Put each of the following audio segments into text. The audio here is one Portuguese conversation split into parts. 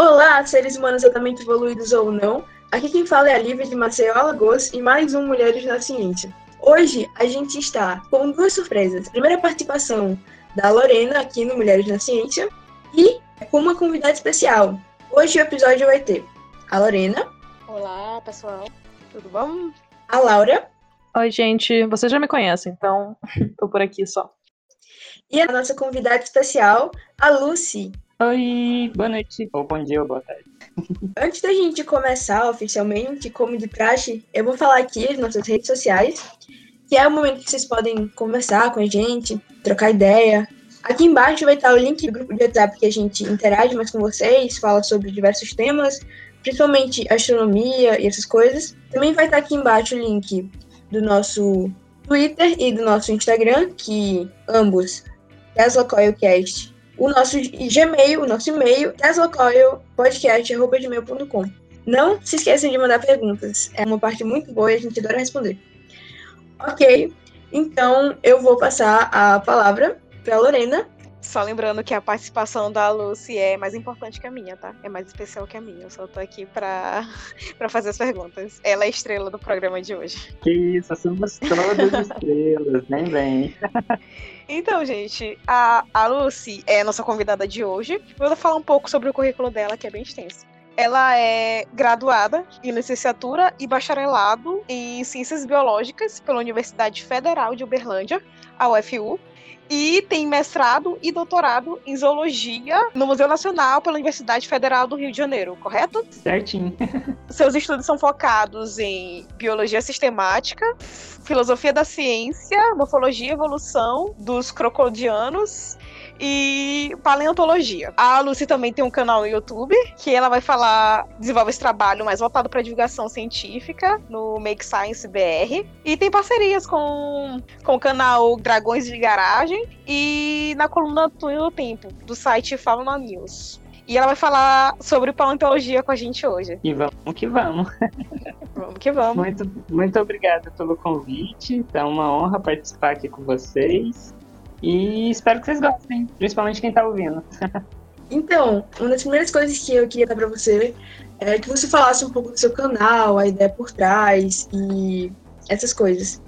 Olá, seres humanos altamente evoluídos ou não. Aqui quem fala é a Lívia de Maceió Alagoas e mais um Mulheres na Ciência. Hoje a gente está com duas surpresas. Primeira participação da Lorena aqui no Mulheres na Ciência e com uma convidada especial. Hoje o episódio vai ter a Lorena. Olá, pessoal. Tudo bom? A Laura. Oi, gente. Vocês já me conhecem, então tô por aqui só. E a nossa convidada especial, a Lucy. Oi, boa noite, ou bom dia, ou boa tarde. Antes da gente começar oficialmente, como de praxe, eu vou falar aqui nas nossas redes sociais, que é o momento que vocês podem conversar com a gente, trocar ideia. Aqui embaixo vai estar o link do grupo de WhatsApp que a gente interage mais com vocês, fala sobre diversos temas, principalmente astronomia e essas coisas. Também vai estar aqui embaixo o link do nosso Twitter e do nosso Instagram, que ambos, Tesla Coilcast, o nosso Gmail, o nosso e-mail, teslacoilpodcast.gmail.com. Não se esqueçam de mandar perguntas, é uma parte muito boa e a gente adora responder. Ok, então eu vou passar a palavra para Lorena só lembrando que a participação da Lucy é mais importante que a minha, tá? É mais especial que a minha. Eu só tô aqui pra, pra fazer as perguntas. Ela é a estrela do programa de hoje. Que isso, somos todas estrelas, nem vem. Então, gente, a, a Lucy é a nossa convidada de hoje. Eu vou falar um pouco sobre o currículo dela, que é bem extenso. Ela é graduada em licenciatura e bacharelado em Ciências Biológicas pela Universidade Federal de Uberlândia, a UFU, e tem mestrado e doutorado em zoologia no Museu Nacional pela Universidade Federal do Rio de Janeiro, correto? Certinho. Seus estudos são focados em biologia sistemática, filosofia da ciência, morfologia e evolução dos crocodianos e paleontologia. A Lucy também tem um canal no YouTube que ela vai falar, desenvolve esse trabalho mais voltado para divulgação científica no Make Science BR e tem parcerias com, com o canal Dragões de Garagem e na coluna Túnel do Tempo do site Fauna News. E ela vai falar sobre paleontologia com a gente hoje. E vamos que vamos. Vamos que vamos. Muito, muito obrigada pelo convite. É uma honra participar aqui com vocês. E espero que vocês gostem, principalmente quem tá ouvindo. então, uma das primeiras coisas que eu queria dar para você é que você falasse um pouco do seu canal, a ideia por trás e essas coisas.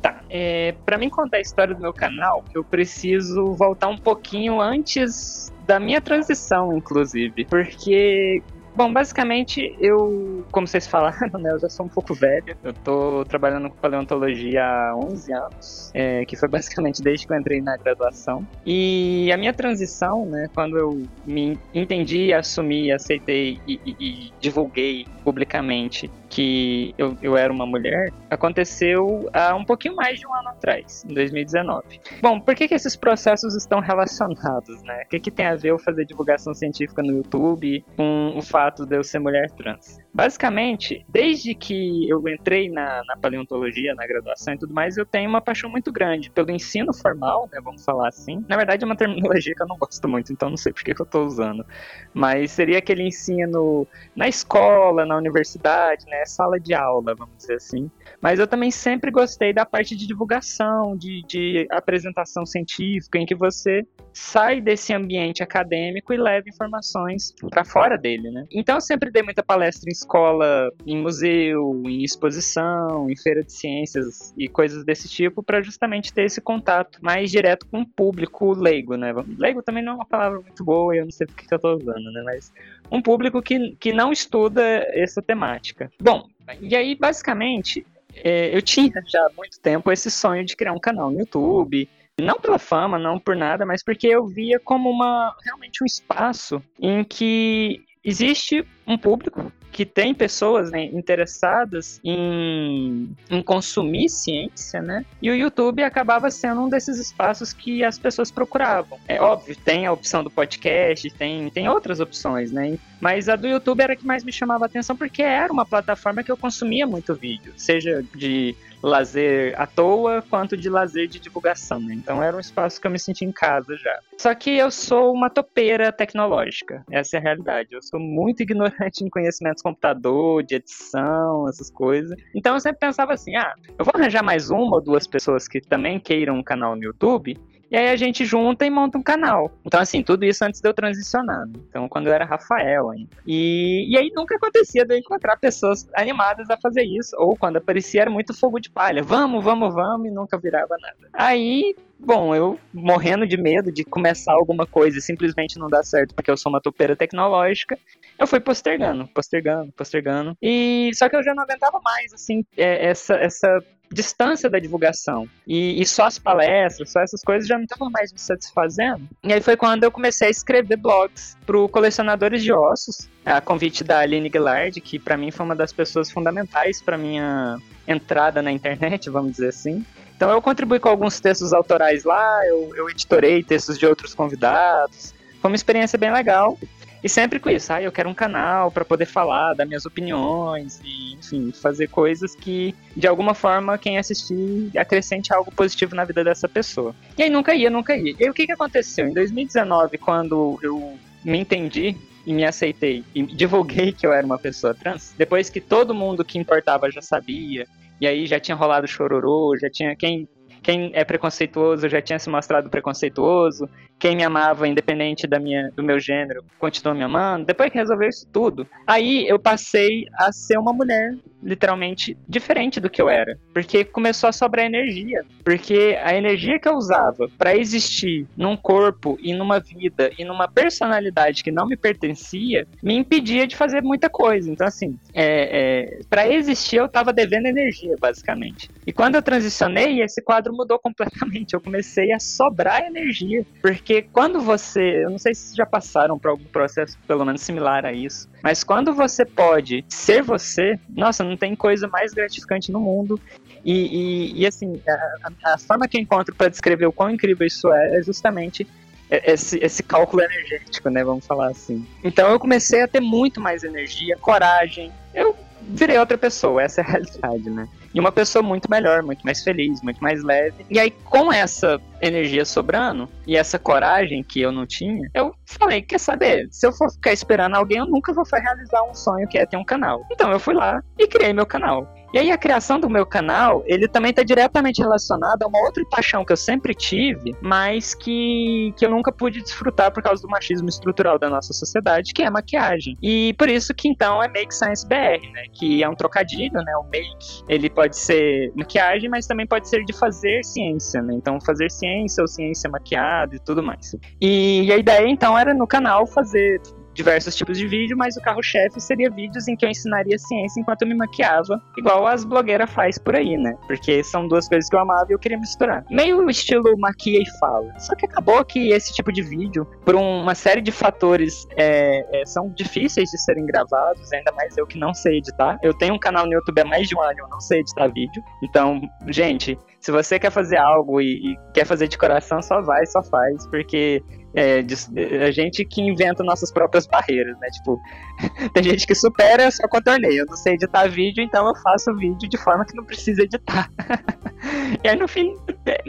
Tá, é, para mim contar a história do meu canal, eu preciso voltar um pouquinho antes da minha transição, inclusive, porque Bom, basicamente, eu, como vocês falaram, né, eu já sou um pouco velho. Eu tô trabalhando com paleontologia há 11 anos, é, que foi basicamente desde que eu entrei na graduação. E a minha transição, né, quando eu me entendi, assumi, aceitei e, e, e divulguei publicamente que eu, eu era uma mulher aconteceu há um pouquinho mais de um ano atrás, em 2019. Bom, por que, que esses processos estão relacionados, né? O que, que tem a ver eu fazer divulgação científica no YouTube com o fato de eu ser mulher trans? Basicamente, desde que eu entrei na, na, paleontologia, na graduação e tudo mais, eu tenho uma paixão muito grande pelo ensino formal, né, vamos falar assim. Na verdade, é uma terminologia que eu não gosto muito, então não sei por que, eu estou usando. Mas seria aquele ensino na escola, na universidade, né, sala de aula, vamos dizer assim. Mas eu também sempre gostei da parte de divulgação, de, de apresentação científica, em que você sai desse ambiente acadêmico e leva informações para fora dele, né? Então eu sempre dei muita palestra em escola, em museu, em exposição, em feira de ciências e coisas desse tipo para justamente ter esse contato mais direto com o público leigo, né? Leigo também não é uma palavra muito boa, eu não sei porque que eu tô usando, né? Mas um público que, que não estuda essa temática. Bom, e aí basicamente é, eu tinha já há muito tempo esse sonho de criar um canal no YouTube, não pela fama, não por nada, mas porque eu via como uma realmente um espaço em que existe um público que tem pessoas né, interessadas em, em consumir ciência, né? E o YouTube acabava sendo um desses espaços que as pessoas procuravam. É óbvio, tem a opção do podcast, tem, tem outras opções, né? Mas a do YouTube era a que mais me chamava a atenção porque era uma plataforma que eu consumia muito vídeo, seja de lazer à toa quanto de lazer de divulgação, né? Então era um espaço que eu me sentia em casa já. Só que eu sou uma topeira tecnológica, essa é a realidade. Eu sou muito ignorante em conhecimentos computador, de edição, essas coisas. Então eu sempre pensava assim: ah, eu vou arranjar mais uma ou duas pessoas que também queiram um canal no YouTube E aí a gente junta e monta um canal. Então, assim, tudo isso antes de eu transicionar. Né? Então, quando eu era Rafael ainda. E, e aí nunca acontecia de eu encontrar pessoas animadas a fazer isso. Ou quando aparecia era muito fogo de palha. Vamos, vamos, vamos, e nunca virava nada. Aí Bom, eu morrendo de medo de começar alguma coisa e simplesmente não dar certo porque eu sou uma topeira tecnológica, eu fui postergando, postergando, postergando. E só que eu já não aguentava mais, assim, é, essa, essa distância da divulgação. E, e, só as palestras, só essas coisas já não estavam mais me satisfazendo. E aí foi quando eu comecei a escrever blogs para Colecionadores de Ossos, a convite da Aline Gillard, que para mim foi uma das pessoas fundamentais para minha entrada na internet, vamos dizer assim. Então eu contribuí com alguns textos autorais lá, eu, eu editorei textos de outros convidados. Foi uma experiência bem legal. E sempre com isso, ah, eu quero um canal para poder falar das minhas opiniões e, enfim, fazer coisas que, de alguma forma, quem assistir acrescente algo positivo na vida dessa pessoa. E aí nunca ia, nunca ia. E aí o que, que aconteceu? Em 2019, quando eu me entendi e me aceitei e divulguei que eu era uma pessoa trans, depois que todo mundo que importava já sabia, e aí já tinha rolado chororô, já tinha quem quem é preconceituoso já tinha se mostrado preconceituoso, quem me amava, independente da minha, do meu gênero, continuou me amando. Depois que resolveu isso tudo, aí eu passei a ser uma mulher, literalmente, diferente do que eu era. Porque começou a sobrar energia. Porque a energia que eu usava para existir num corpo e numa vida e numa personalidade que não me pertencia, me impedia de fazer muita coisa. Então, assim, é, é, para existir eu tava devendo energia, basicamente. E quando eu transicionei, esse quadro mudou completamente. Eu comecei a sobrar energia. Porque porque quando você. Eu não sei se já passaram por algum processo pelo menos similar a isso. Mas quando você pode ser você, nossa, não tem coisa mais gratificante no mundo. E, e, e assim, a, a, forma que eu encontro para descrever o quão incrível isso é é justamente esse, esse cálculo energético, né? Vamos falar assim. Então eu comecei a ter muito mais energia, coragem. Eu virei outra pessoa, essa é a realidade, né? E uma pessoa muito melhor, muito mais feliz, muito mais leve. E aí, com essa energia sobrando e essa coragem que eu não tinha, eu falei: quer saber? Se eu for ficar esperando alguém, eu nunca vou realizar um sonho que é ter um canal. Então eu fui lá e criei meu canal. E aí a criação do meu canal, ele também está diretamente relacionado a uma outra paixão que eu sempre tive, mas que, que eu nunca pude desfrutar por causa do machismo estrutural da nossa sociedade, que é maquiagem. E por isso que então é Make Science BR, né? Que é um trocadilho, né? O make, ele pode ser maquiagem, mas também pode ser de fazer ciência, né? Então fazer ciência ou ciência maquiada e tudo mais. E, e a ideia então era no canal fazer diversos tipos de vídeo, mas o carro-chefe seria vídeos em que eu ensinaria ciência enquanto eu me maquiava, igual as blogueiras faz por aí, né? Porque são duas coisas que eu amava e eu queria misturar. Meio estilo maquia e fala. Só que acabou que esse tipo de vídeo, por uma série de fatores, é, é, são difíceis de serem gravados, ainda mais eu que não sei editar. Eu tenho um canal no YouTube há mais de um ano eu não sei editar vídeo. Então, gente, se você quer fazer algo e, e, quer fazer de coração, só vai, só faz, porque é, a gente que inventa nossas próprias barreiras, né? Tipo, tem gente que supera, só contornei. Eu não sei editar vídeo, então eu faço vídeo de forma que não precisa editar. e aí, no fim,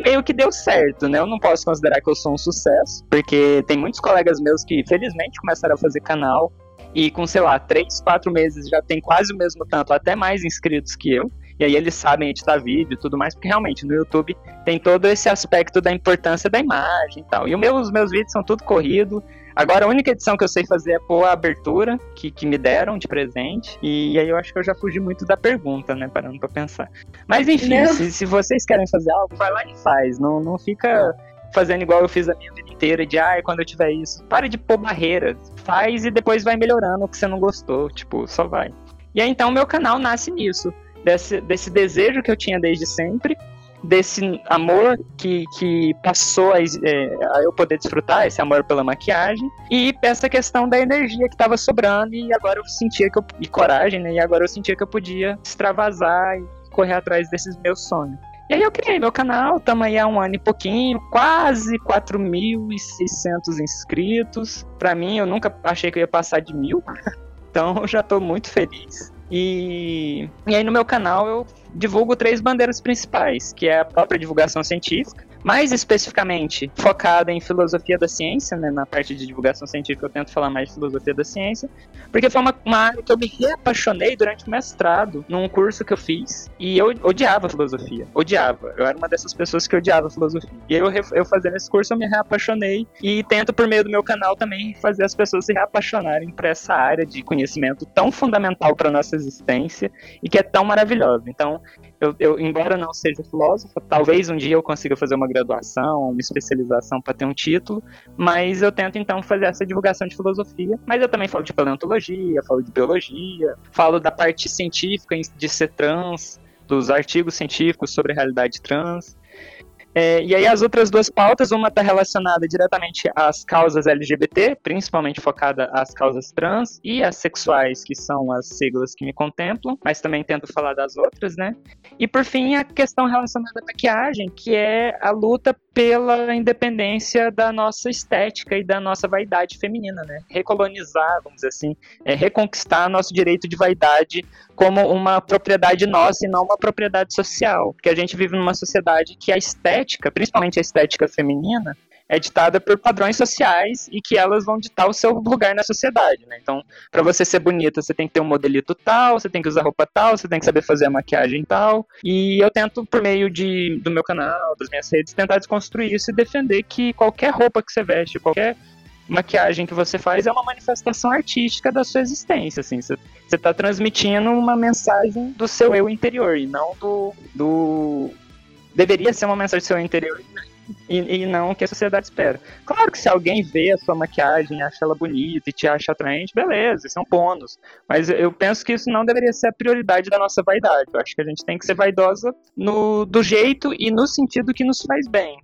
meio que deu certo, né? Eu não posso considerar que eu sou um sucesso, porque tem muitos colegas meus que, felizmente, começaram a fazer canal. E com, sei lá, três, quatro meses já tem quase o mesmo tanto, até mais inscritos que eu e aí eles sabem editar vídeo e tudo mais, porque realmente no YouTube tem todo esse aspecto da importância da imagem e tal. E meu, os meus vídeos são tudo corrido. Agora a única edição que eu sei fazer é pôr a abertura que, que me deram de presente. E, aí eu acho que eu já fugi muito da pergunta, né? Parando pra pensar. Mas enfim, se, se, vocês querem fazer algo, vai lá e faz. Não, não fica fazendo igual eu fiz a minha vida inteira, de ah, quando eu tiver isso. Pare de pôr barreiras. Faz e depois vai melhorando o que você não gostou. Tipo, só vai. E aí então meu canal nasce nisso desse, desse desejo que eu tinha desde sempre, desse amor que, que passou a, é, a, eu poder desfrutar, esse amor pela maquiagem, e essa questão da energia que estava sobrando, e agora eu sentia que eu. e coragem, né? E agora eu sentia que eu podia extravasar e correr atrás desses meus sonhos. E aí eu criei meu canal, estamos aí há um ano e pouquinho, quase 4.600 inscritos. Para mim, eu nunca achei que eu ia passar de mil, então já estou muito feliz. E, e aí no meu canal eu divulgo três bandeiras principais, que é a própria divulgação científica, mais especificamente focada em filosofia da ciência, né, na parte de divulgação científica eu tento falar mais de filosofia da ciência, porque foi uma, uma área que eu me reapaixonei durante o mestrado, num curso que eu fiz, e eu odiava filosofia, odiava, eu era uma dessas pessoas que odiava filosofia, e eu, eu fazendo esse curso eu me reapaixonei, e tento por meio do meu canal também fazer as pessoas se reapaixonarem por essa área de conhecimento tão fundamental para nossa existência, e que é tão maravilhosa, então eu, eu, embora não seja filósofo, talvez um dia eu consiga fazer uma graduação, uma especialização para ter um título, mas eu tento então fazer essa divulgação de filosofia. Mas eu também falo de paleontologia, falo de biologia, falo da parte científica de ser trans, dos artigos científicos sobre a realidade trans. É, e aí as outras duas pautas, uma está relacionada diretamente às causas LGBT, principalmente focada às causas trans e às sexuais, que são as siglas que me contemplam, mas também tento falar das outras, né? E por fim, a questão relacionada à maquiagem, que é a luta pela independência da nossa estética e da nossa vaidade feminina, né? Recolonizar, vamos dizer assim, é, reconquistar nosso direito de vaidade como uma propriedade nossa e não uma propriedade social. Porque a gente vive numa sociedade que a estética, principalmente a estética feminina, é ditada por padrões sociais e que elas vão ditar o seu lugar na sociedade, né? Então, para você ser bonita, você tem que ter um modelito tal, você tem que usar roupa tal, você tem que saber fazer a maquiagem tal. E eu tento, por meio de, do meu canal, das minhas redes, tentar desconstruir isso e defender que qualquer roupa que você veste, qualquer maquiagem que você faz é uma manifestação artística da sua existência, assim, você está transmitindo uma mensagem do seu eu interior e não do, do deveria ser uma mensagem do seu interior e, e, não o que a sociedade espera. Claro que se alguém vê a sua maquiagem, acha ela bonita e te acha atraente, beleza, isso é um bônus. Mas eu penso que isso não deveria ser a prioridade da nossa vaidade. Eu acho que a gente tem que ser vaidosa no, do jeito e no sentido que nos faz bem.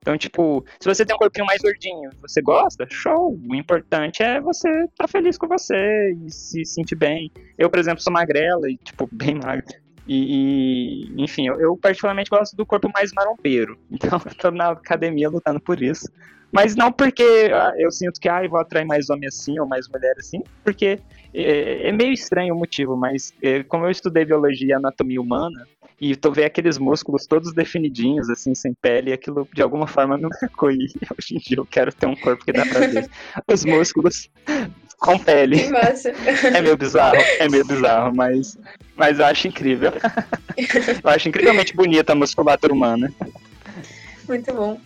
Então, tipo, se você tem um corpinho mais gordinho, você gosta, show. O importante é você estar tá feliz com você e se sentir bem. Eu, por exemplo, sou magrela e, tipo, bem magra. E, e, enfim, eu, eu, particularmente gosto do corpo mais marombeiro. Então eu tô na academia lutando por isso. Mas não porque ah, eu sinto que ah, eu vou atrair mais homem assim ou mais mulher assim, porque é, é meio estranho o motivo, mas é, como eu estudei biologia e anatomia humana, e tu vê aqueles músculos todos definidinhos, assim, sem pele, e aquilo de alguma forma me marcou. E hoje em dia eu quero ter um corpo que dá pra ver os músculos com pele. Que massa. É meio bizarro, é meio bizarro, mas, mas eu acho incrível. Eu acho incrivelmente bonita a musculatura humana. Muito bom.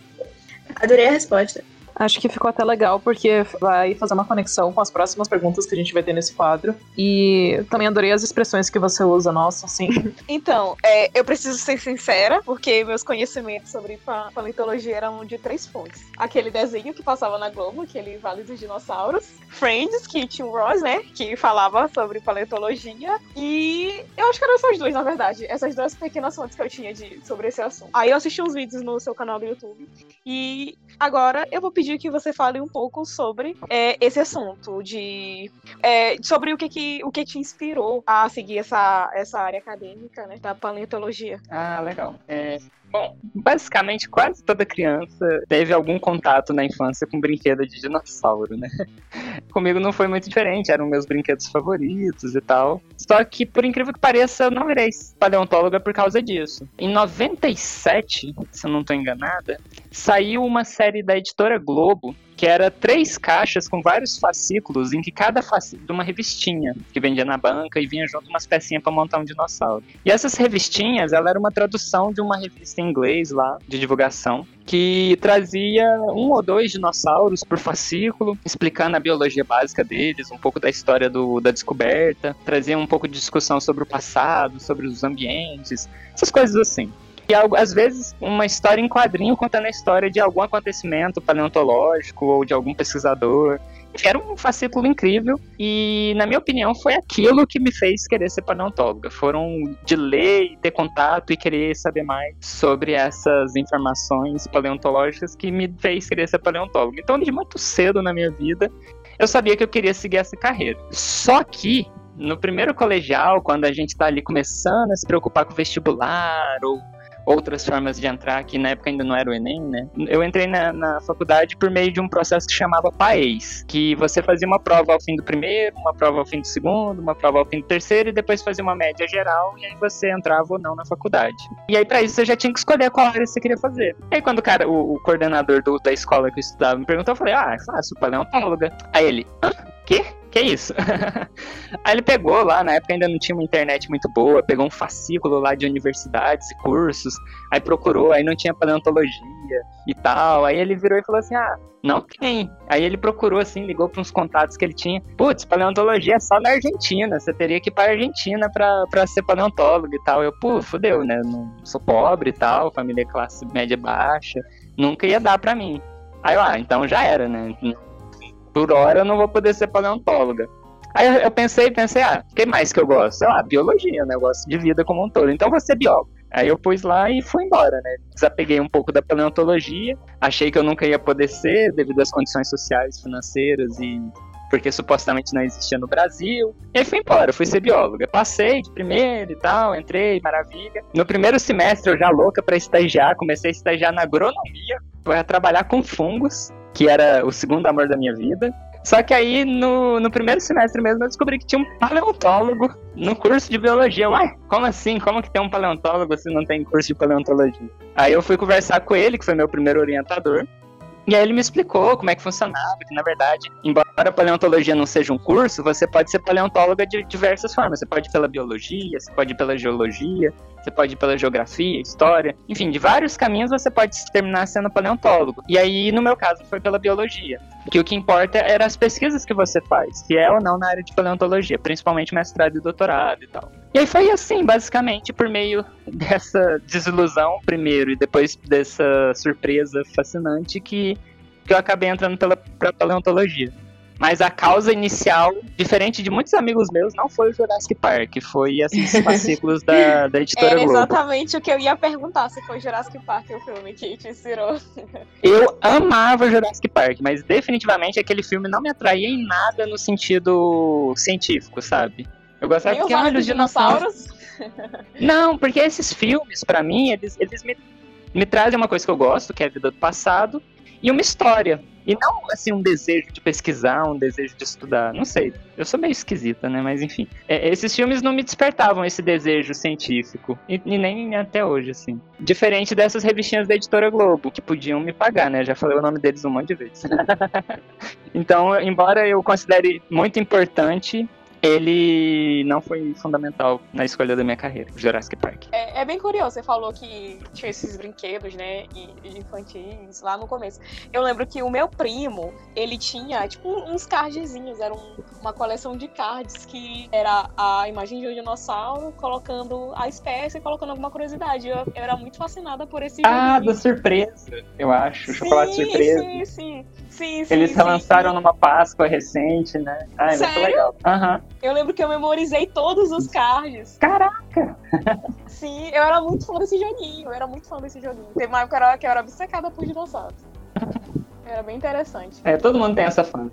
Adorei a resposta. Acho que ficou até legal, porque vai fazer uma conexão com as próximas perguntas que a gente vai ter nesse quadro. E também adorei as expressões que você usa, nossa, assim. Então, é, eu preciso ser sincera, porque meus conhecimentos sobre paleontologia eram de três fontes. Aquele desenho que passava na Globo, aquele Vale dos Dinossauros. Friends, que tinha o Ross, né? Que falava sobre paleontologia. E eu acho que eram essas duas, na verdade. Essas duas pequenas fontes que eu tinha de, sobre esse assunto. Aí eu assisti uns vídeos no seu canal do YouTube. E agora eu vou pedir pedir que você fale um pouco sobre é, esse assunto, de é, sobre o que, que o que te inspirou a seguir essa, essa área acadêmica, né, da paleontologia. Ah, legal. É, Bom, basicamente quase toda criança teve algum contato na infância com brinquedo de dinossauro, né? Comigo não foi muito diferente, eram meus brinquedos favoritos e tal. Só que, por incrível que pareça, eu não virei paleontóloga por causa disso. Em 97, se eu não estou enganada, saiu uma série da editora Globo que era três caixas com vários fascículos, em que cada fascículo de uma revistinha que vendia na banca e vinha junto umas pecinhas para montar um dinossauro. E essas revistinhas, ela era uma tradução de uma revista em inglês lá, de divulgação, que trazia um ou dois dinossauros por fascículo, explicando a biologia básica deles, um pouco da história do, da descoberta, trazia um pouco de discussão sobre o passado, sobre os ambientes, essas coisas assim. E às vezes uma história em quadrinho contando a história de algum acontecimento paleontológico ou de algum pesquisador. Era um fascículo incrível e, na minha opinião, foi aquilo que me fez querer ser paleontóloga. Foram de ler e ter contato e querer saber mais sobre essas informações paleontológicas que me fez querer ser paleontóloga. Então, de muito cedo na minha vida, eu sabia que eu queria seguir essa carreira. Só que no primeiro colegial, quando a gente está ali começando a se preocupar com o vestibular ou outras formas de entrar, que na época ainda não era o Enem, né? Eu entrei na, na faculdade por meio de um processo que chamava PAES, que você fazia uma prova ao fim do primeiro, uma prova ao fim do segundo, uma prova ao fim do terceiro, e depois fazia uma média geral, e aí você entrava ou não na faculdade. E aí, para isso, você já tinha que escolher qual área você queria fazer. E aí, quando o cara, o, o coordenador do, da escola que eu estudava, me perguntou, eu falei, ah, é fácil, paleontóloga. Aí ele, hã? Quê? Que isso? Aí ele pegou lá, na época ainda não tinha uma internet muito boa, pegou um fascículo lá de universidades e cursos, aí procurou, aí não tinha paleontologia e tal. Aí ele virou e falou assim: ah, não tem. Aí ele procurou assim, ligou para uns contatos que ele tinha. Putz, paleontologia é só na Argentina, você teria que ir para Argentina pra ser paleontólogo e tal. Eu, pô, fodeu, né? Não sou pobre e tal, família classe média baixa, nunca ia dar para mim. Aí lá, ah, então já era, né? Por hora eu não vou poder ser paleontóloga. Aí eu pensei, pensei, ah, o que mais que eu gosto? Ah, biologia, né? Eu gosto de vida como um todo. Então vou ser biólogo. Aí eu pus lá e fui embora, né? Desapeguei um pouco da paleontologia. Achei que eu nunca ia poder ser devido às condições sociais, financeiras e porque supostamente não existia no Brasil. E aí fui embora, fui ser bióloga. Passei de primeiro e tal, entrei, maravilha. No primeiro semestre eu já louca para estagiar, comecei a estagiar na agronomia, para trabalhar com fungos que era o segundo amor da minha vida. Só que aí, no, no primeiro semestre mesmo, eu descobri que tinha um paleontólogo no curso de biologia. Uai, como assim? Como que tem um paleontólogo se não tem curso de paleontologia? Aí eu fui conversar com ele, que foi meu primeiro orientador. E aí ele me explicou como é que funcionava, que na verdade, embora a paleontologia não seja um curso, você pode ser paleontóloga de diversas formas. Você pode ir pela biologia, você pode ir pela geologia, você pode ir pela geografia, história, enfim, de vários caminhos você pode terminar sendo paleontólogo. E aí, no meu caso, foi pela biologia. Que o que importa era as pesquisas que você faz, se é ou não na área de paleontologia, principalmente mestrado e doutorado e tal. E aí foi assim, basicamente, por meio dessa desilusão primeiro e depois dessa surpresa fascinante que, que eu acabei entrando pela, pra paleontologia. Mas a causa inicial, diferente de muitos amigos meus, não foi o Jurassic Park, foi esses fascículos da, da editora Era Globo. exatamente o que eu ia perguntar, se foi Jurassic Park o filme que te inspirou. Eu amava Jurassic Park, mas definitivamente aquele filme não me atraía em nada no sentido científico, sabe? Eu gostava porque, olha, os dinossauros... Não, porque esses filmes, para mim, eles, eles me, me trazem uma coisa que eu gosto, que é a vida do passado, e uma história. E não, assim, um desejo de pesquisar, um desejo de estudar. Não sei. Eu sou meio esquisita, né? Mas enfim. É, esses filmes não me despertavam esse desejo científico. E, e, nem até hoje, assim. Diferente dessas revistinhas da editora Globo, que podiam me pagar, né? Já falei o nome deles um monte de vezes. então, embora eu considere muito importante ele não foi fundamental na escolha da minha carreira, Jurassic Park. É, é bem curioso, você falou que tinha esses brinquedos, né, infantis lá no começo. Eu lembro que o meu primo, ele tinha, tipo, uns cardzinhos, era um, uma coleção de cards que era a imagem de um dinossauro colocando a espécie e colocando alguma curiosidade. Eu, eu era muito fascinada por esse Ah, joguinho. da surpresa, eu acho, sim, chocolate surpresa. Sim, sim. Sim, sim, Eles sim, lançaram sim. numa Páscoa recente, né? Ah, é Sério? muito legal. Uhum. Eu lembro que eu memorizei todos os cards. Caraca! Sim, eu era muito fã desse joguinho. Eu era muito fã desse joguinho. Teve uma época que eu era obcecada por dinossauros. Era bem interessante. É, todo mundo tem essa fã.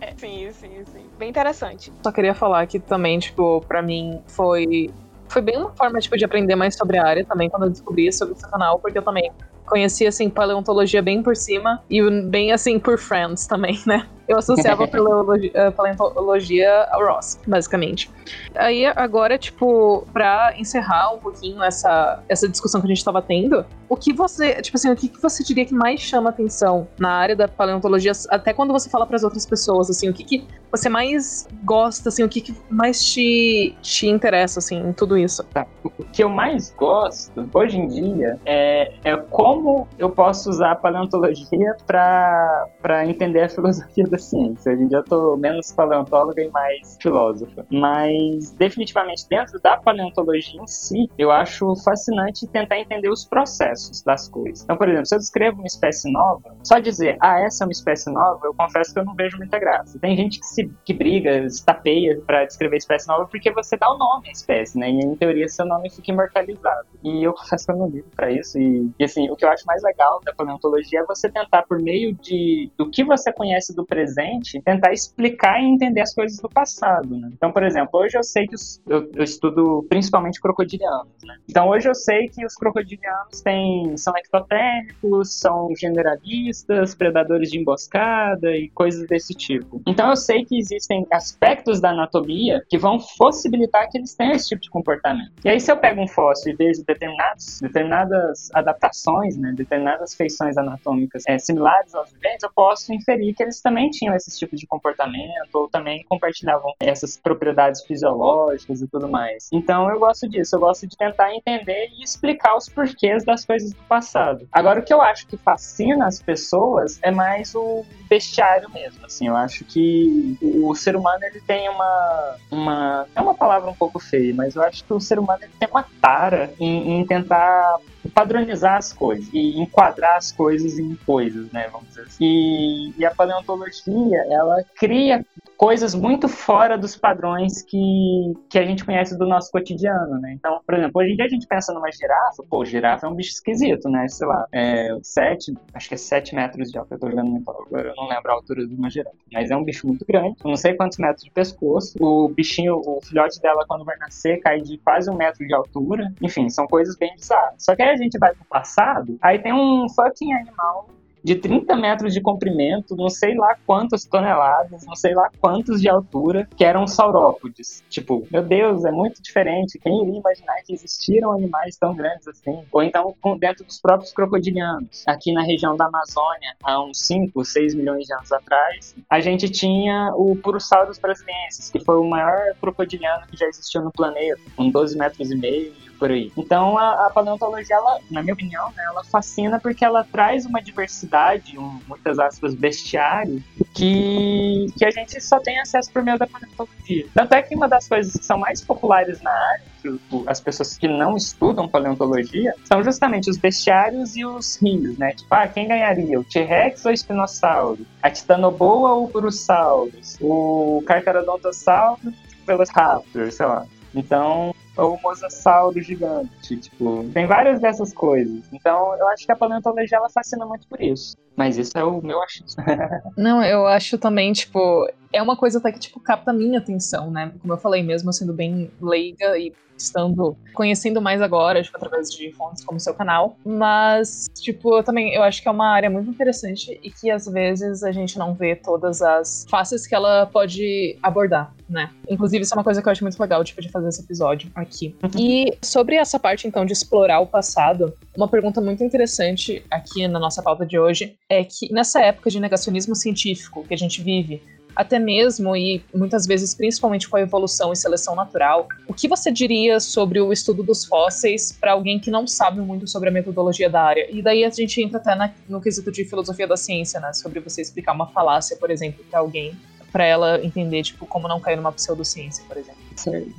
É, sim, sim, sim. Bem interessante. Só queria falar que também, tipo, pra mim foi. Foi bem uma forma, tipo, de aprender mais sobre a área também, quando eu descobri sobre esse canal, porque eu também conheci, assim, paleontologia bem por cima e bem, assim, por Friends também, né? Eu associava a paleontologia ao Ross, basicamente. Aí, agora, tipo, pra encerrar um pouquinho essa, essa discussão que a gente tava tendo, o que você, tipo assim, o que, que você diria que mais chama atenção na área da paleontologia, até quando você fala para as outras pessoas, assim, o que, que você mais gosta, assim, o que, que mais te, te interessa, assim, em tudo isso? Tá. O que eu mais gosto, hoje em dia, é, é como eu posso usar a paleontologia para entender a filosofia da ciência. Hoje em dia eu tô menos paleontóloga e mais filósofa. Mas, definitivamente, dentro da paleontologia em si, eu acho fascinante tentar entender os processos das coisas. Então, por exemplo, se eu descrevo uma espécie nova, só dizer, ah, essa é uma espécie nova, eu confesso que eu não vejo muita graça. Tem gente que, se, que briga, se tapeia para descrever espécie nova porque você dá o nome à espécie, né? E, em teoria, seu nome fica imortalizado. e eu confesso que eu não ligo pra isso. E, e, assim, o que eu acho mais legal da paleontologia é você tentar, por meio de do que você conhece do presente, tentar explicar e entender as coisas do passado, né? Então, por exemplo, hoje eu sei que os, eu, eu, estudo principalmente crocodilianos, né? Então, hoje eu sei que os crocodilianos têm, são ectotérmicos, são generalistas, predadores de emboscada e coisas desse tipo. Então, eu sei que existem aspectos da anatomia que vão possibilitar que eles tenham esse tipo de comportamento. E aí, se eu pego um fóssil e vejo determinados, determinadas adaptações, né, determinadas feições anatômicas é, similares aos viventes, eu posso inferir que eles também tinham esse tipo de comportamento ou também compartilhavam essas propriedades fisiológicas e tudo mais. Então, eu gosto disso. Eu gosto de tentar entender e explicar os porquês das coisas do passado. Agora, o que eu acho que fascina as pessoas é mais o bestiário mesmo. Assim, eu acho que o ser humano ele tem uma, uma é uma palavra um pouco feia, mas eu acho que o ser humano ele tem uma tara em, em tentar padronizar as coisas e enquadrar as coisas em coisas, né, vamos dizer assim. E, e a paleontologia, ela cria coisas muito fora dos padrões que, que a gente conhece do nosso cotidiano, né? Então, por exemplo, hoje em dia a gente pensa numa girafa, pô, girafa é um bicho esquisito, né? Sei lá, é sete, acho que é sete metros de altura, eu tô jogando muito agora, eu não lembro a altura de uma girafa, mas é um bicho muito grande, não sei quantos metros de pescoço, o bichinho, o filhote dela quando vai nascer cai de quase um metro de altura, enfim, são coisas bem bizarras. Só que a gente vai pro passado, aí tem um fucking animal de 30 metros de comprimento, não sei lá quantas toneladas, não sei lá quantos de altura, que eram saurópodes. Tipo, meu Deus, é muito diferente. Quem iria imaginar que existiram animais tão grandes assim? Ou então dentro dos próprios crocodilianos. Aqui na região da Amazônia, há uns 5, 6 milhões de anos atrás, a gente tinha o Purosaurus brasiliensis, que foi o maior crocodiliano que já existiu no planeta, com 12 metros e meio, por aí. Então a, a paleontologia, ela, na minha opinião, né, ela fascina porque ela traz uma diversidade, um, muitas aspas, bestiário, que, que a gente só tem acesso por meio da paleontologia. Tanto é que uma das coisas que são mais populares na área, as pessoas que não estudam paleontologia, são justamente os bestiários e os rios, né? Tipo, ah, quem ganharia? O T-Rex ou o espinossauro? A Titanoboa ou o Purosaurus? O Carcharodontosaurus Velociraptor, sei lá. Então, o mosasauro gigante, tipo, tem várias dessas coisas. Então, eu acho que a paleontologia ela fascina muito por isso. Mas isso é o meu achismo. Não, eu acho também, tipo, é uma coisa até que, tipo, capta a minha atenção, né? Como eu falei mesmo, sendo bem leiga e estando conhecendo mais agora, tipo, através de fontes como o seu canal. Mas, tipo, eu também eu acho que é uma área muito interessante e que às vezes a gente não vê todas as faces que ela pode abordar, né? Inclusive, isso é uma coisa que eu acho muito legal, tipo, de fazer esse episódio aqui. Uhum. E sobre essa parte, então, de explorar o passado, uma pergunta muito interessante aqui na nossa pauta de hoje é que nessa época de negacionismo científico que a gente vive, até mesmo e muitas vezes principalmente com a evolução e seleção natural, o que você diria sobre o estudo dos fósseis para alguém que não sabe muito sobre a metodologia da área? E daí a gente entra até na, no quesito de filosofia da ciência, né? Sobre você explicar uma falácia, por exemplo, para alguém, para ela entender, tipo, como não cair numa pseudociência, por exemplo.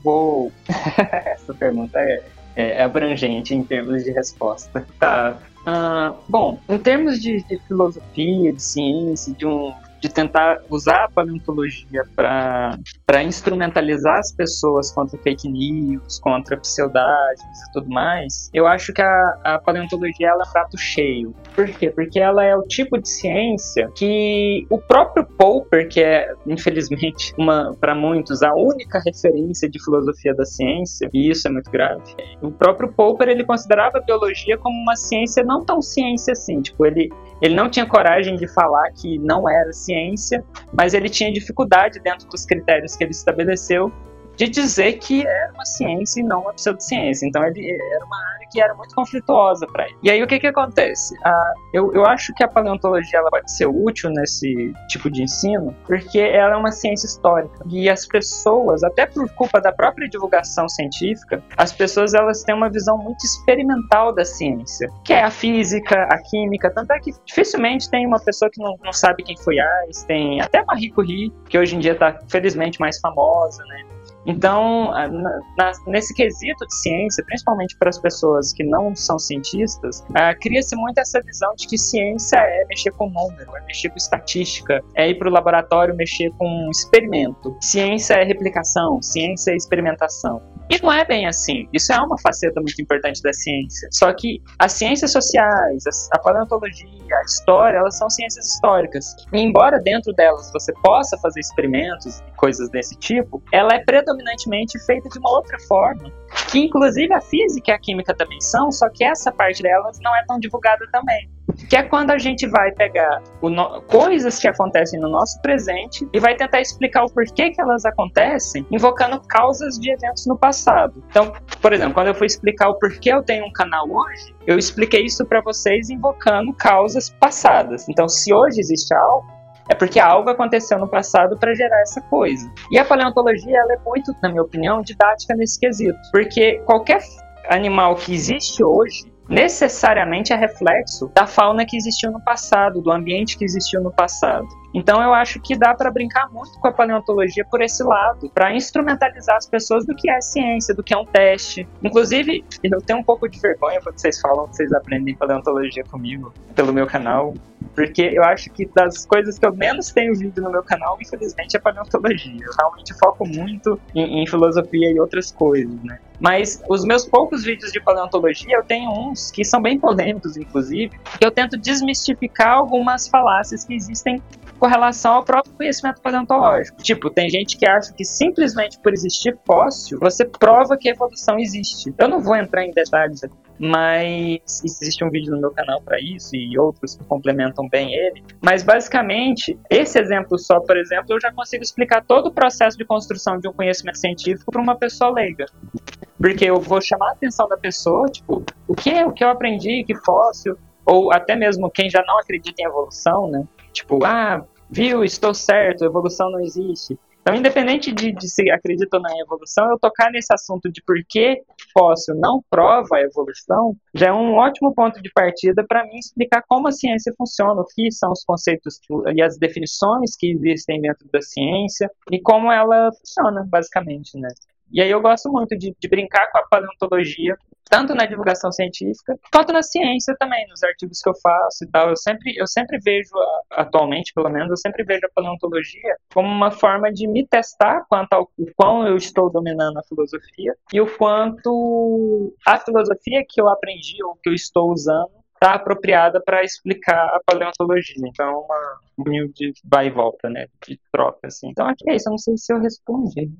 Uou! Essa pergunta é, é abrangente em termos de resposta. Tá. Uh, bom, em termos de, de, filosofia, de ciência, de um de tentar usar a paleontologia para instrumentalizar as pessoas contra fake news, contra pseudágios e tudo mais, eu acho que a, a paleontologia ela é prato cheio. Por quê? Porque ela é o tipo de ciência que o próprio Popper, que é, infelizmente, para muitos, a única referência de filosofia da ciência, e isso é muito grave, o próprio Popper ele considerava a biologia como uma ciência não tão ciência assim, tipo, ele ele não tinha coragem de falar que não era ciência, mas ele tinha dificuldade dentro dos critérios que ele estabeleceu de dizer que era uma ciência e não uma pseudociência. Então ele era uma área que era muito conflituosa para ele. E aí o que que acontece? Ah, eu, eu acho que a paleontologia ela pode ser útil nesse tipo de ensino porque ela é uma ciência histórica e as pessoas, até por culpa da própria divulgação científica, as pessoas elas têm uma visão muito experimental da ciência, que é a física, a química, tanto é que dificilmente tem uma pessoa que não, não sabe quem foi Einstein, até Marie Curie, que hoje em dia está felizmente mais famosa, né? Então, na, nesse quesito de ciência, principalmente para as pessoas que não são cientistas, uh, cria-se muito essa visão de que ciência é mexer com número, é mexer com estatística, é ir para o laboratório mexer com experimento. Ciência é replicação, ciência é experimentação. E não é bem assim. Isso é uma faceta muito importante da ciência. Só que as ciências sociais, a paleontologia, a história, elas são ciências históricas. E embora dentro delas você possa fazer experimentos e coisas desse tipo, ela é predominantemente feita de uma outra forma. Que inclusive a física e a química também são, só que essa parte delas não é tão divulgada também que é quando a gente vai pegar no... coisas que acontecem no nosso presente e vai tentar explicar o porquê que elas acontecem, invocando causas de eventos no passado. Então, por exemplo, quando eu fui explicar o porquê eu tenho um canal hoje, eu expliquei isso para vocês invocando causas passadas. Então, se hoje existe algo, é porque algo aconteceu no passado para gerar essa coisa. E a paleontologia, ela é muito, na minha opinião, didática nesse quesito, porque qualquer animal que existe hoje, necessariamente é reflexo da fauna que existiu no passado, do ambiente que existiu no passado. Então eu acho que dá para brincar muito com a paleontologia por esse lado, para instrumentalizar as pessoas do que é ciência, do que é um teste. Inclusive, eu tenho um pouco de vergonha quando vocês falam que vocês aprendem paleontologia comigo pelo meu canal, porque eu acho que das coisas que eu menos tenho vídeo no meu canal, infelizmente, é paleontologia. Eu realmente foco muito em, em filosofia e outras coisas, né? Mas os meus poucos vídeos de paleontologia, eu tenho uns que são bem polêmicos, inclusive, que eu tento desmistificar algumas falácias que existem com relação ao próprio conhecimento paleontológico. Tipo, tem gente que acha que simplesmente por existir fóssil, você prova que a evolução existe. Eu não vou entrar em detalhes aqui, mas existe um vídeo no meu canal para isso e outros que complementam bem ele. Mas basicamente, esse exemplo só, por exemplo, eu já consigo explicar todo o processo de construção de um conhecimento científico para uma pessoa leiga. Porque eu vou chamar a atenção da pessoa, tipo, o que, o que eu aprendi, que fóssil, ou até mesmo quem já não acredita em evolução, né? Tipo, ah, viu, estou certo, evolução não existe. Então, independente de, de se acredita ou não em evolução, eu tocar nesse assunto de por que fóssil não prova a evolução já é um ótimo ponto de partida para mim explicar como a ciência funciona, o que são os conceitos e as definições que existem dentro da ciência e como ela funciona, basicamente, né? E aí eu gosto muito de, de brincar com a paleontologia, tanto na divulgação científica, quanto na ciência também, nos artigos que eu faço e tal. Eu sempre, eu sempre vejo, atualmente pelo menos, eu sempre vejo a paleontologia como uma forma de me testar quanto ao quão eu estou dominando a filosofia e o quanto a filosofia que eu aprendi ou que eu estou usando está apropriada para explicar a paleontologia. Então, é uma um de vai e volta, né? De troca, assim. Então, aqui é isso. Eu não sei se eu respondi.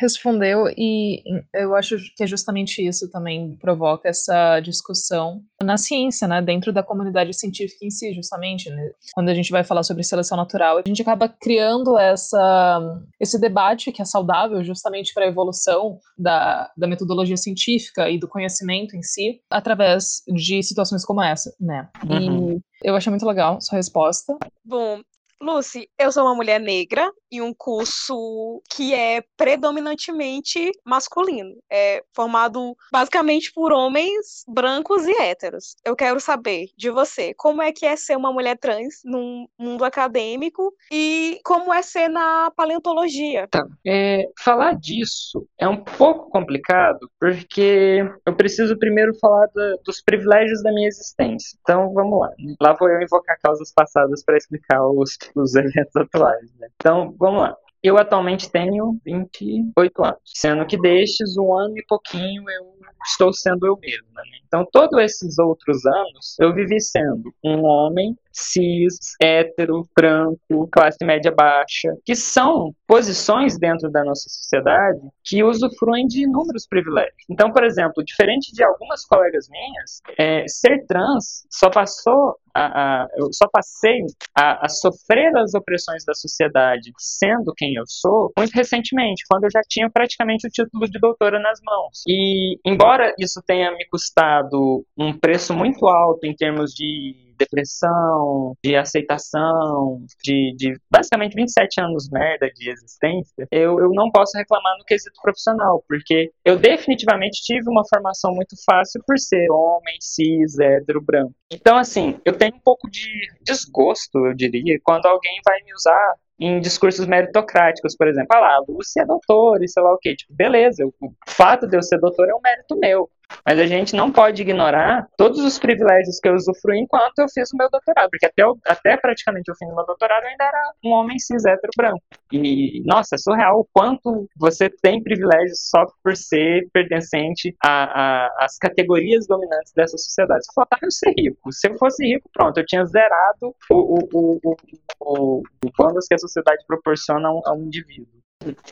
Respondeu, e eu acho que é justamente isso também provoca essa discussão na ciência, né? Dentro da comunidade científica em si, justamente. Né? Quando a gente vai falar sobre seleção natural, a gente acaba criando essa, esse debate que é saudável justamente para a evolução da, da metodologia científica e do conhecimento em si, através de situações como essa essa, né? Uhum. E eu achei muito legal sua resposta. Bom, Lucy, eu sou uma mulher negra e um curso que é predominantemente masculino. É formado basicamente por homens brancos e héteros. Eu quero saber de você como é que é ser uma mulher trans num mundo acadêmico e como é ser na paleontologia. Tá. É, falar disso é um pouco complicado porque eu preciso primeiro falar dos privilégios da minha existência. Então vamos lá. Lá vou eu invocar causas passadas para explicar os os eventos atuais. Né? Então, vamos lá. Eu atualmente tenho 28 anos, sendo que destes um ano e pouquinho eu estou sendo eu mesma. Né? Então, todos esses outros anos eu vivi sendo um homem cis, hétero, branco, classe média baixa, que são posições dentro da nossa sociedade que usufruem de inúmeros privilégios. Então, por exemplo, diferente de algumas colegas minhas, é, ser trans só passou a, a, eu só passei a, a, sofrer as opressões da sociedade sendo quem eu sou muito recentemente, quando eu já tinha praticamente o título de doutora nas mãos. E embora isso tenha me custado um preço muito alto em termos de depressão, de aceitação, de, de basicamente 27 anos merda de existência, eu, eu não posso reclamar no quesito profissional, porque eu definitivamente tive uma formação muito fácil por ser homem, cis, hétero, branco. Então, assim, eu tenho um pouco de desgosto, eu diria, quando alguém vai me usar em discursos meritocráticos, por exemplo. Ah lá, Lúcia é doutora e sei lá o quê. Tipo, beleza, o fato de eu ser doutor é um mérito meu. Mas a gente não pode ignorar todos os privilégios que eu usufruí enquanto eu fiz o meu doutorado, porque até, eu, até praticamente o fim do meu doutorado eu ainda era um homem cis hétero branco. E, nossa, é surreal o quanto você tem privilégios só por ser pertencente às categorias dominantes dessa sociedade. Só faltava eu ser rico. Se eu fosse rico, pronto, eu tinha zerado o, o, o, o, o, o bônus que a sociedade proporciona a um, a um indivíduo.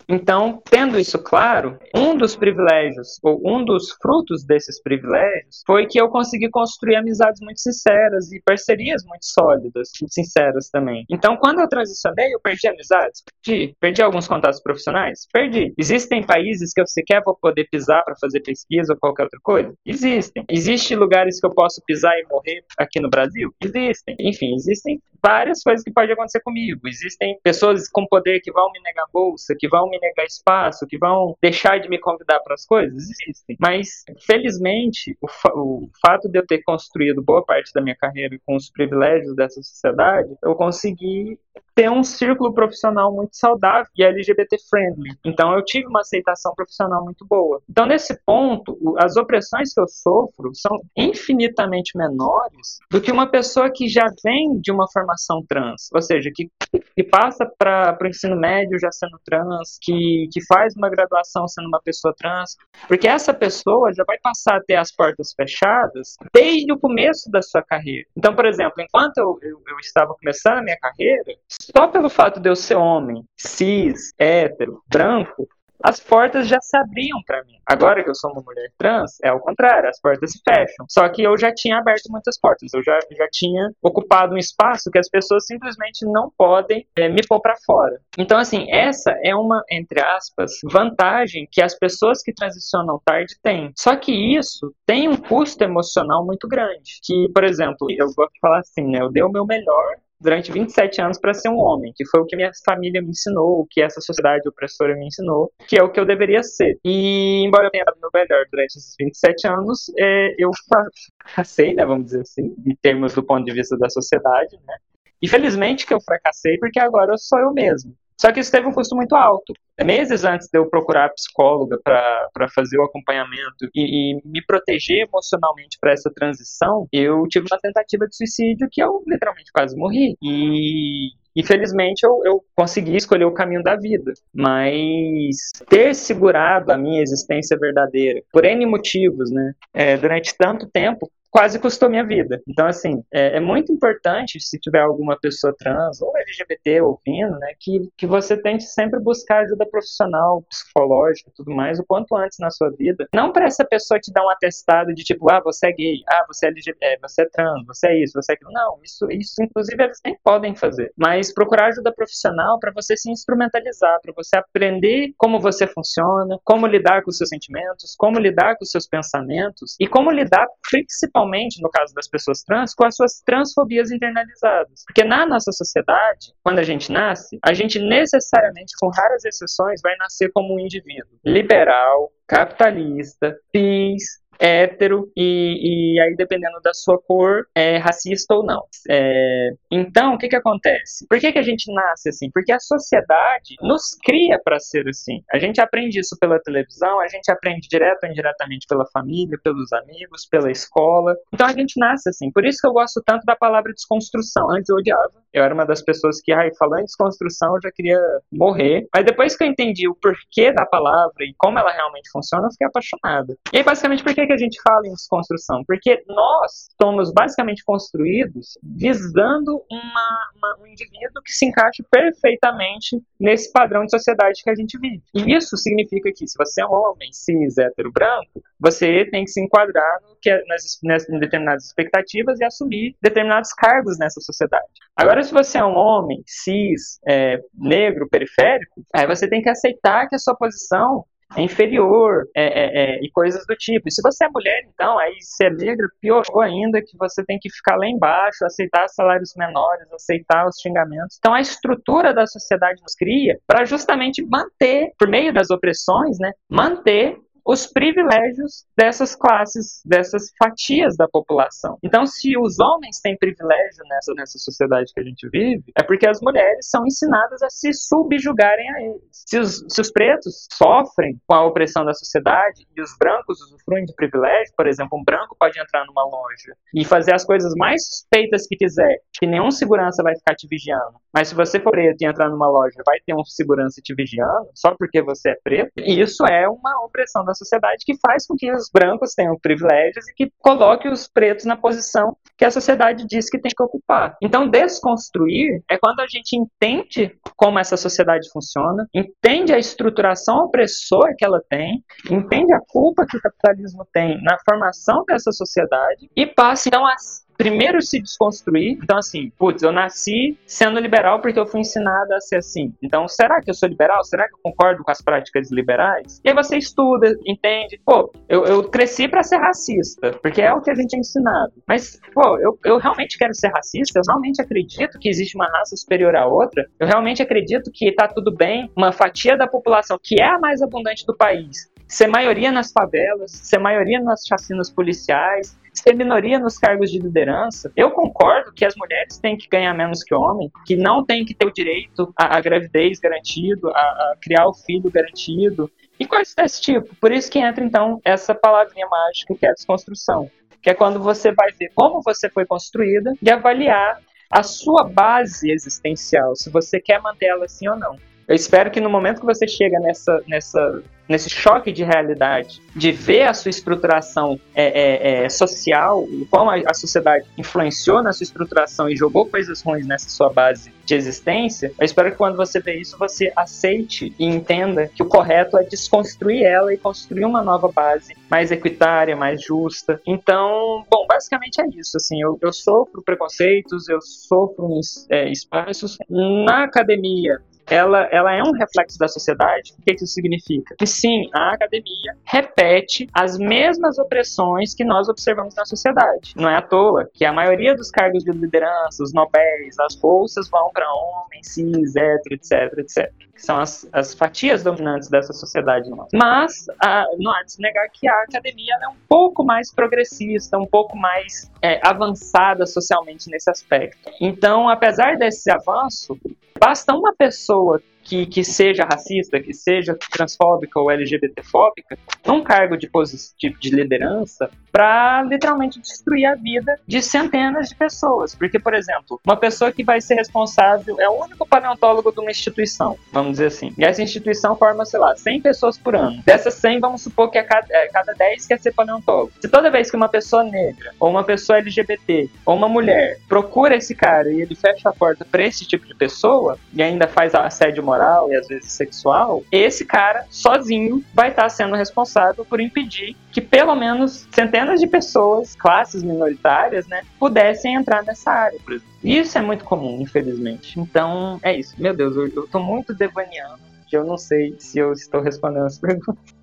Então, tendo isso claro, um dos privilégios, ou um dos frutos desses privilégios, foi que eu consegui construir amizades muito sinceras e parcerias muito sólidas, sinceras também. Então, quando eu transicionei, eu perdi amizades? Perdi. Perdi alguns contatos profissionais? Perdi. Existem países que eu sequer vou poder pisar para fazer pesquisa ou qualquer outra coisa? Existem. Existem lugares que eu posso pisar e morrer aqui no Brasil? Existem. Enfim, existem várias coisas que podem acontecer comigo. Existem pessoas com poder que vão me negar bolsa, que vão me negar espaço, que vão deixar de me convidar para as coisas. Existem. Mas, felizmente, o, fa o fato de eu ter construído boa parte da minha carreira com os privilégios dessa sociedade, eu consegui ter um círculo profissional muito saudável e LGBT friendly. Então eu tive uma aceitação profissional muito boa. Então nesse ponto, as opressões que eu sofro são infinitamente menores do que uma pessoa que já vem de uma formação trans, ou seja, que, que passa para o ensino médio já sendo trans, que, que faz uma graduação sendo uma pessoa trans, porque essa pessoa já vai passar a ter as portas fechadas desde o começo da sua carreira. Então, por exemplo, enquanto eu, eu, eu estava começando a minha carreira, só pelo fato de eu ser homem, cis, hétero, branco, as portas já se abriam para mim. Agora que eu sou uma mulher trans, é o contrário, as portas se fecham. Só que eu já tinha aberto muitas portas, eu já, já tinha ocupado um espaço que as pessoas simplesmente não podem é, me pôr para fora. Então, assim, essa é uma, entre aspas, vantagem que as pessoas que transicionam tarde têm. Só que isso tem um custo emocional muito grande. Que, por exemplo, eu gosto de falar assim, né? Eu dei o meu melhor durante 27 anos para ser um homem, que foi o que minha família me ensinou, o que essa sociedade opressora me ensinou, que é o que eu deveria ser. E embora eu tenha dado meu melhor durante esses 27 anos, é, eu fracassei, né, vamos dizer assim, em termos do ponto de vista da sociedade, né? E felizmente que eu fracassei, porque agora eu sou eu mesmo. Só que isso teve um custo muito alto. Meses antes de eu procurar psicóloga para fazer o acompanhamento e, e me proteger emocionalmente para essa transição, eu tive uma tentativa de suicídio que eu literalmente quase morri. E Infelizmente, eu, eu consegui escolher o caminho da vida, mas ter segurado a minha existência verdadeira, por N motivos, né, é, durante tanto tempo, quase custou minha vida. Então, assim, é, é, muito importante, se tiver alguma pessoa trans ou LGBT ouvindo, né, que, que você tente sempre buscar ajuda profissional, psicológica tudo mais, o quanto antes na sua vida. Não para essa pessoa te dar um atestado de tipo, ah, você é gay, ah, você é LGBT, é, você é trans, você é isso, você é aquilo. Não, isso, isso inclusive eles nem podem fazer. Mas procurar ajuda profissional para você se instrumentalizar, para você aprender como você funciona, como lidar com os seus sentimentos, como lidar com os seus pensamentos e como lidar principalmente principalmente no caso das pessoas trans, com as suas transfobias internalizadas. Porque na nossa sociedade, quando a gente nasce, a gente necessariamente, com raras exceções, vai nascer como um indivíduo liberal, capitalista, cis, hétero e, e aí dependendo da sua cor é racista ou não. É, então o que que acontece? Por que que a gente nasce assim? Porque a sociedade nos cria para ser assim. A gente aprende isso pela televisão, a gente aprende direto ou indiretamente pela família, pelos amigos, pela escola. Então a gente nasce assim. Por isso que eu gosto tanto da palavra desconstrução. Antes eu odiava. Eu era uma das pessoas que, ai, falando em desconstrução, eu já queria morrer. Mas depois que eu entendi o porquê da palavra e como ela realmente funciona, eu fiquei apaixonada. E aí, basicamente, por que a gente fala em desconstrução? Porque nós somos basicamente construídos visando uma, uma, um indivíduo que se encaixe perfeitamente nesse padrão de sociedade que a gente vive. E isso significa que se você é um homem cis, hétero, branco, você tem que se enquadrar no que é, nas, nas, em determinadas expectativas e assumir determinados cargos nessa sociedade. Agora, se você é um homem cis, é, negro, periférico, aí você tem que aceitar que a sua posição é inferior é, é, é, e coisas do tipo. E se você é mulher, então, aí ser negra, pior ainda que você tem que ficar lá embaixo, aceitar salários menores, aceitar os xingamentos. Então, a estrutura da sociedade nos cria para justamente manter, por meio das opressões, né, manter os privilégios dessas classes, dessas fatias da população. Então, se os homens têm privilégio nessa, nessa sociedade que a gente vive, é porque as mulheres são ensinadas a se subjugarem a eles. Se os, se os pretos sofrem com a opressão da sociedade e os brancos usufruem de privilégio, por exemplo, um branco pode entrar numa loja e fazer as coisas mais suspeitas que quiser, que nenhum segurança vai ficar te vigiando. Mas se você for preto e entrar numa loja, vai ter um segurança te vigiando, só porque você é preto, e isso é uma opressão da sociedade que faz com que os brancos tenham privilégios e que coloque os pretos na posição que a sociedade diz que tem que ocupar. Então, desconstruir é quando a gente entende como essa sociedade funciona, entende a estruturação opressora que ela tem, entende a culpa que o capitalismo tem na formação dessa sociedade e passa então a primeiro se desconstruir. Então, assim, putz, eu nasci sendo liberal porque eu fui ensinada a ser assim. Então, será que eu sou liberal? Será que eu concordo com as práticas liberais? E aí você estuda, entende. Pô, eu, eu cresci para ser racista, porque é o que a gente é ensinado. Mas, pô, eu, eu realmente quero ser racista? Eu realmente acredito que existe uma raça superior à outra? Eu realmente acredito que tá tudo bem uma fatia da população que é a mais abundante do país ser maioria nas favelas, ser maioria nas chacinas policiais, ser minoria nos cargos de liderança. Eu concordo que as mulheres têm que ganhar menos que homem, que não têm que ter o direito à, à gravidez garantido, a, a, criar o filho garantido, e coisas desse tipo. Por isso que entra, então, essa palavrinha mágica que é a desconstrução, que é quando você vai ver como você foi construída e avaliar a sua base existencial, se você quer mantê-la assim ou não. Eu espero que no momento que você chega nessa, nessa, nesse choque de realidade, de ver a sua estruturação é, é, é, social, como a, a, sociedade influenciou na sua estruturação e jogou coisas ruins nessa sua base de existência, eu espero que quando você vê isso, você aceite e entenda que o correto é desconstruir ela e construir uma nova base mais equitária, mais justa. Então, bom, basicamente é isso. Assim, eu, eu sofro preconceitos, eu sofro é, espaços na academia ela, ela é um reflexo da sociedade. O que isso significa? Que sim, a academia repete as mesmas opressões que nós observamos na sociedade. Não é à toa que a maioria dos cargos de liderança, os nobéis, as bolsas vão para homens, cis, hétero, etc, etc. Que são as, as fatias dominantes dessa sociedade nossa. Mas a, não há de se negar que a academia é um pouco mais progressista, um pouco mais é, avançada socialmente nesse aspecto. Então, apesar desse avanço, Basta uma pessoa forward. Que, que seja racista, que seja transfóbica ou LGBTfóbica, num cargo de, de, de liderança, para literalmente destruir a vida de centenas de pessoas. Porque, por exemplo, uma pessoa que vai ser responsável é o único paleontólogo de uma instituição, vamos dizer assim. E essa instituição forma, sei lá, 100 pessoas por ano. Dessas 100, vamos supor que a cada, a cada 10 quer ser paleontólogo. Se toda vez que uma pessoa negra, ou uma pessoa LGBT, ou uma mulher procura esse cara e ele fecha a porta para esse tipo de pessoa, e ainda faz assédio moral, moral e às vezes sexual, esse cara sozinho vai estar sendo responsável por impedir que pelo menos centenas de pessoas, classes minoritárias, né, pudessem entrar nessa área. Isso é muito comum, infelizmente. Então, é isso. Meu Deus, eu, eu tô muito devaneando, que eu não sei se eu estou respondendo as perguntas.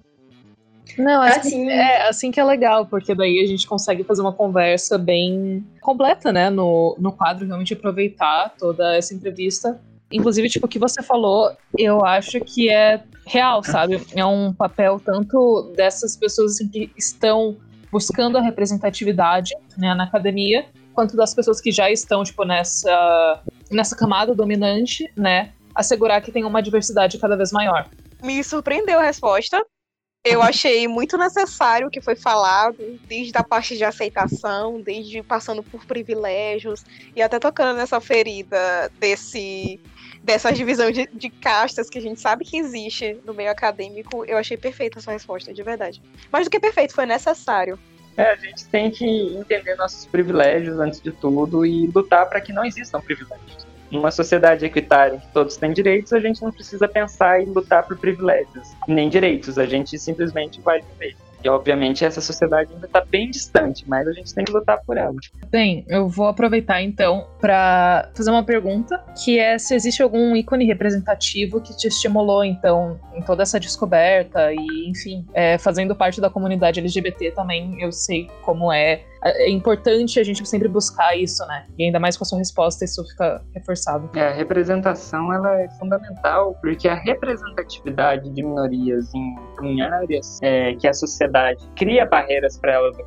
Não, é assim, é assim que é legal, porque daí a gente consegue fazer uma conversa bem completa, né, no, no quadro, realmente aproveitar toda essa entrevista Inclusive, tipo, o que você falou, eu acho que é real, sabe? É um papel tanto dessas pessoas assim, que estão buscando a representatividade né, na academia, quanto das pessoas que já estão, tipo, nessa, nessa camada dominante, né? Assegurar que tem uma diversidade cada vez maior. Me surpreendeu a resposta. Eu achei muito necessário o que foi falado, desde a parte de aceitação, desde passando por privilégios, e até tocando nessa ferida desse dessa divisão de, de castas que a gente sabe que existe no meio acadêmico, eu achei perfeita a sua resposta, de verdade. Mais do que perfeito, foi necessário. É, a gente tem que entender nossos privilégios antes de tudo e lutar para que não existam privilégios. Numa sociedade equitária em que todos têm direitos, a gente não precisa pensar em lutar por privilégios, nem direitos, a gente simplesmente vai viver. E obviamente essa sociedade ainda está bem distante, mas a gente tem que lutar por ela. Bem, eu vou aproveitar então para fazer uma pergunta, que é se existe algum ícone representativo que te estimulou então em toda essa descoberta e enfim, é, fazendo parte da comunidade LGBT também, eu sei como é é importante a gente sempre buscar isso, né? E ainda mais com a sua resposta, isso fica reforçado. É, a representação ela é fundamental, porque a representatividade de minorias em, em áreas é, que a sociedade cria barreiras para elas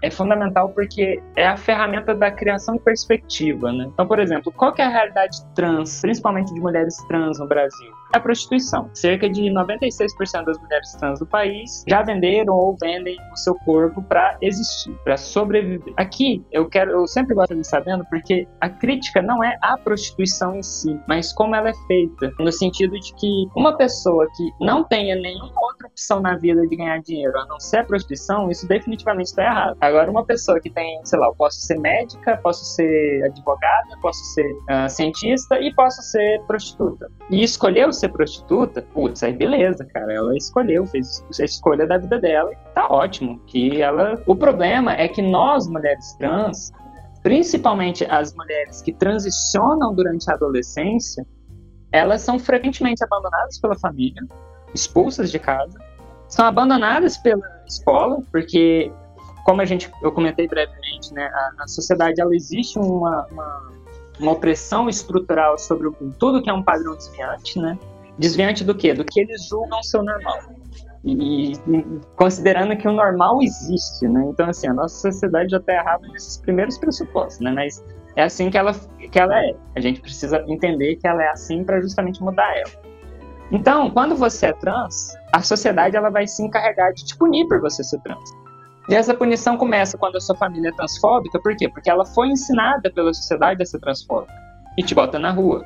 é fundamental porque é a ferramenta da criação de perspectiva, né? Então, por exemplo, qual é a realidade trans, principalmente de mulheres trans no Brasil? É a prostituição. Cerca de 96% das mulheres trans do país já venderam ou vendem o seu corpo para existir, para sobreviver. Aqui, eu quero, eu sempre gosto de sabendo porque a crítica não é a prostituição em si, mas como ela é feita, no sentido de que uma pessoa que não tenha nenhuma outra opção na vida de ganhar dinheiro a não ser a prostituição, isso definitivamente está errado. Agora, uma pessoa que tem, sei lá, eu posso ser médica, posso ser advogada, posso ser uh, cientista e posso ser prostituta. E escolheu ser prostituta, putz, aí beleza, cara, ela escolheu, fez a escolha da vida dela e tá ótimo. Que ela. O problema é que nós, mulheres trans, principalmente as mulheres que transicionam durante a adolescência, elas são frequentemente abandonadas pela família, expulsas de casa, são abandonadas pela escola, porque, como a gente, eu comentei brevemente, né, a, a sociedade ela existe uma, uma, uma, opressão estrutural sobre o, tudo que é um padrão desviante, né? Desviante do quê? Do que eles julgam ser normal. E, e, considerando que o normal existe, né? Então, assim, a nossa sociedade já está errada nesses primeiros pressupostos, né? Mas é assim que ela, que ela é. A gente precisa entender que ela é assim para justamente mudar ela. Então, quando você é trans, a sociedade ela vai se encarregar de te punir por você ser trans. E essa punição começa quando a sua família é transfóbica, por quê? Porque ela foi ensinada pela sociedade a ser transfóbica e te bota na rua.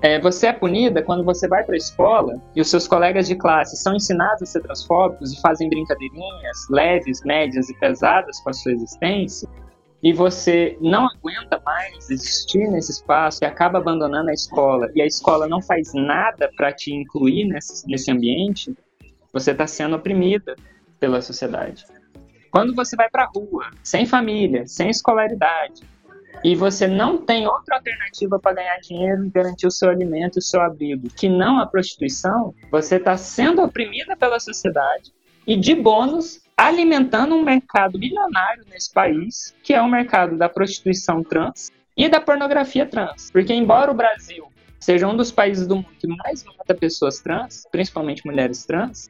É, você é punida quando você vai para a escola e os seus colegas de classe são ensinados a ser transfóbicos e fazem brincadeirinhas leves, médias e pesadas com a sua existência, e você não aguenta mais existir nesse espaço e acaba abandonando a escola, e a escola não faz nada para te incluir nesse, nesse ambiente, você está sendo oprimida pela sociedade. Quando você vai para a rua, sem família, sem escolaridade, e você não tem outra alternativa para ganhar dinheiro e garantir o seu alimento e o seu abrigo, que não a prostituição, você está sendo oprimida pela sociedade e, de bônus, alimentando um mercado milionário nesse país, que é o mercado da prostituição trans e da pornografia trans. Porque, embora o Brasil seja um dos países do mundo que mais mata pessoas trans, principalmente mulheres trans,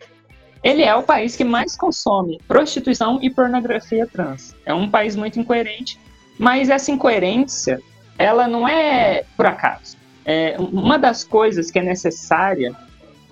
ele é o país que mais consome prostituição e pornografia trans. É um país muito incoerente mas essa incoerência, ela não é por acaso. É, uma das coisas que é necessária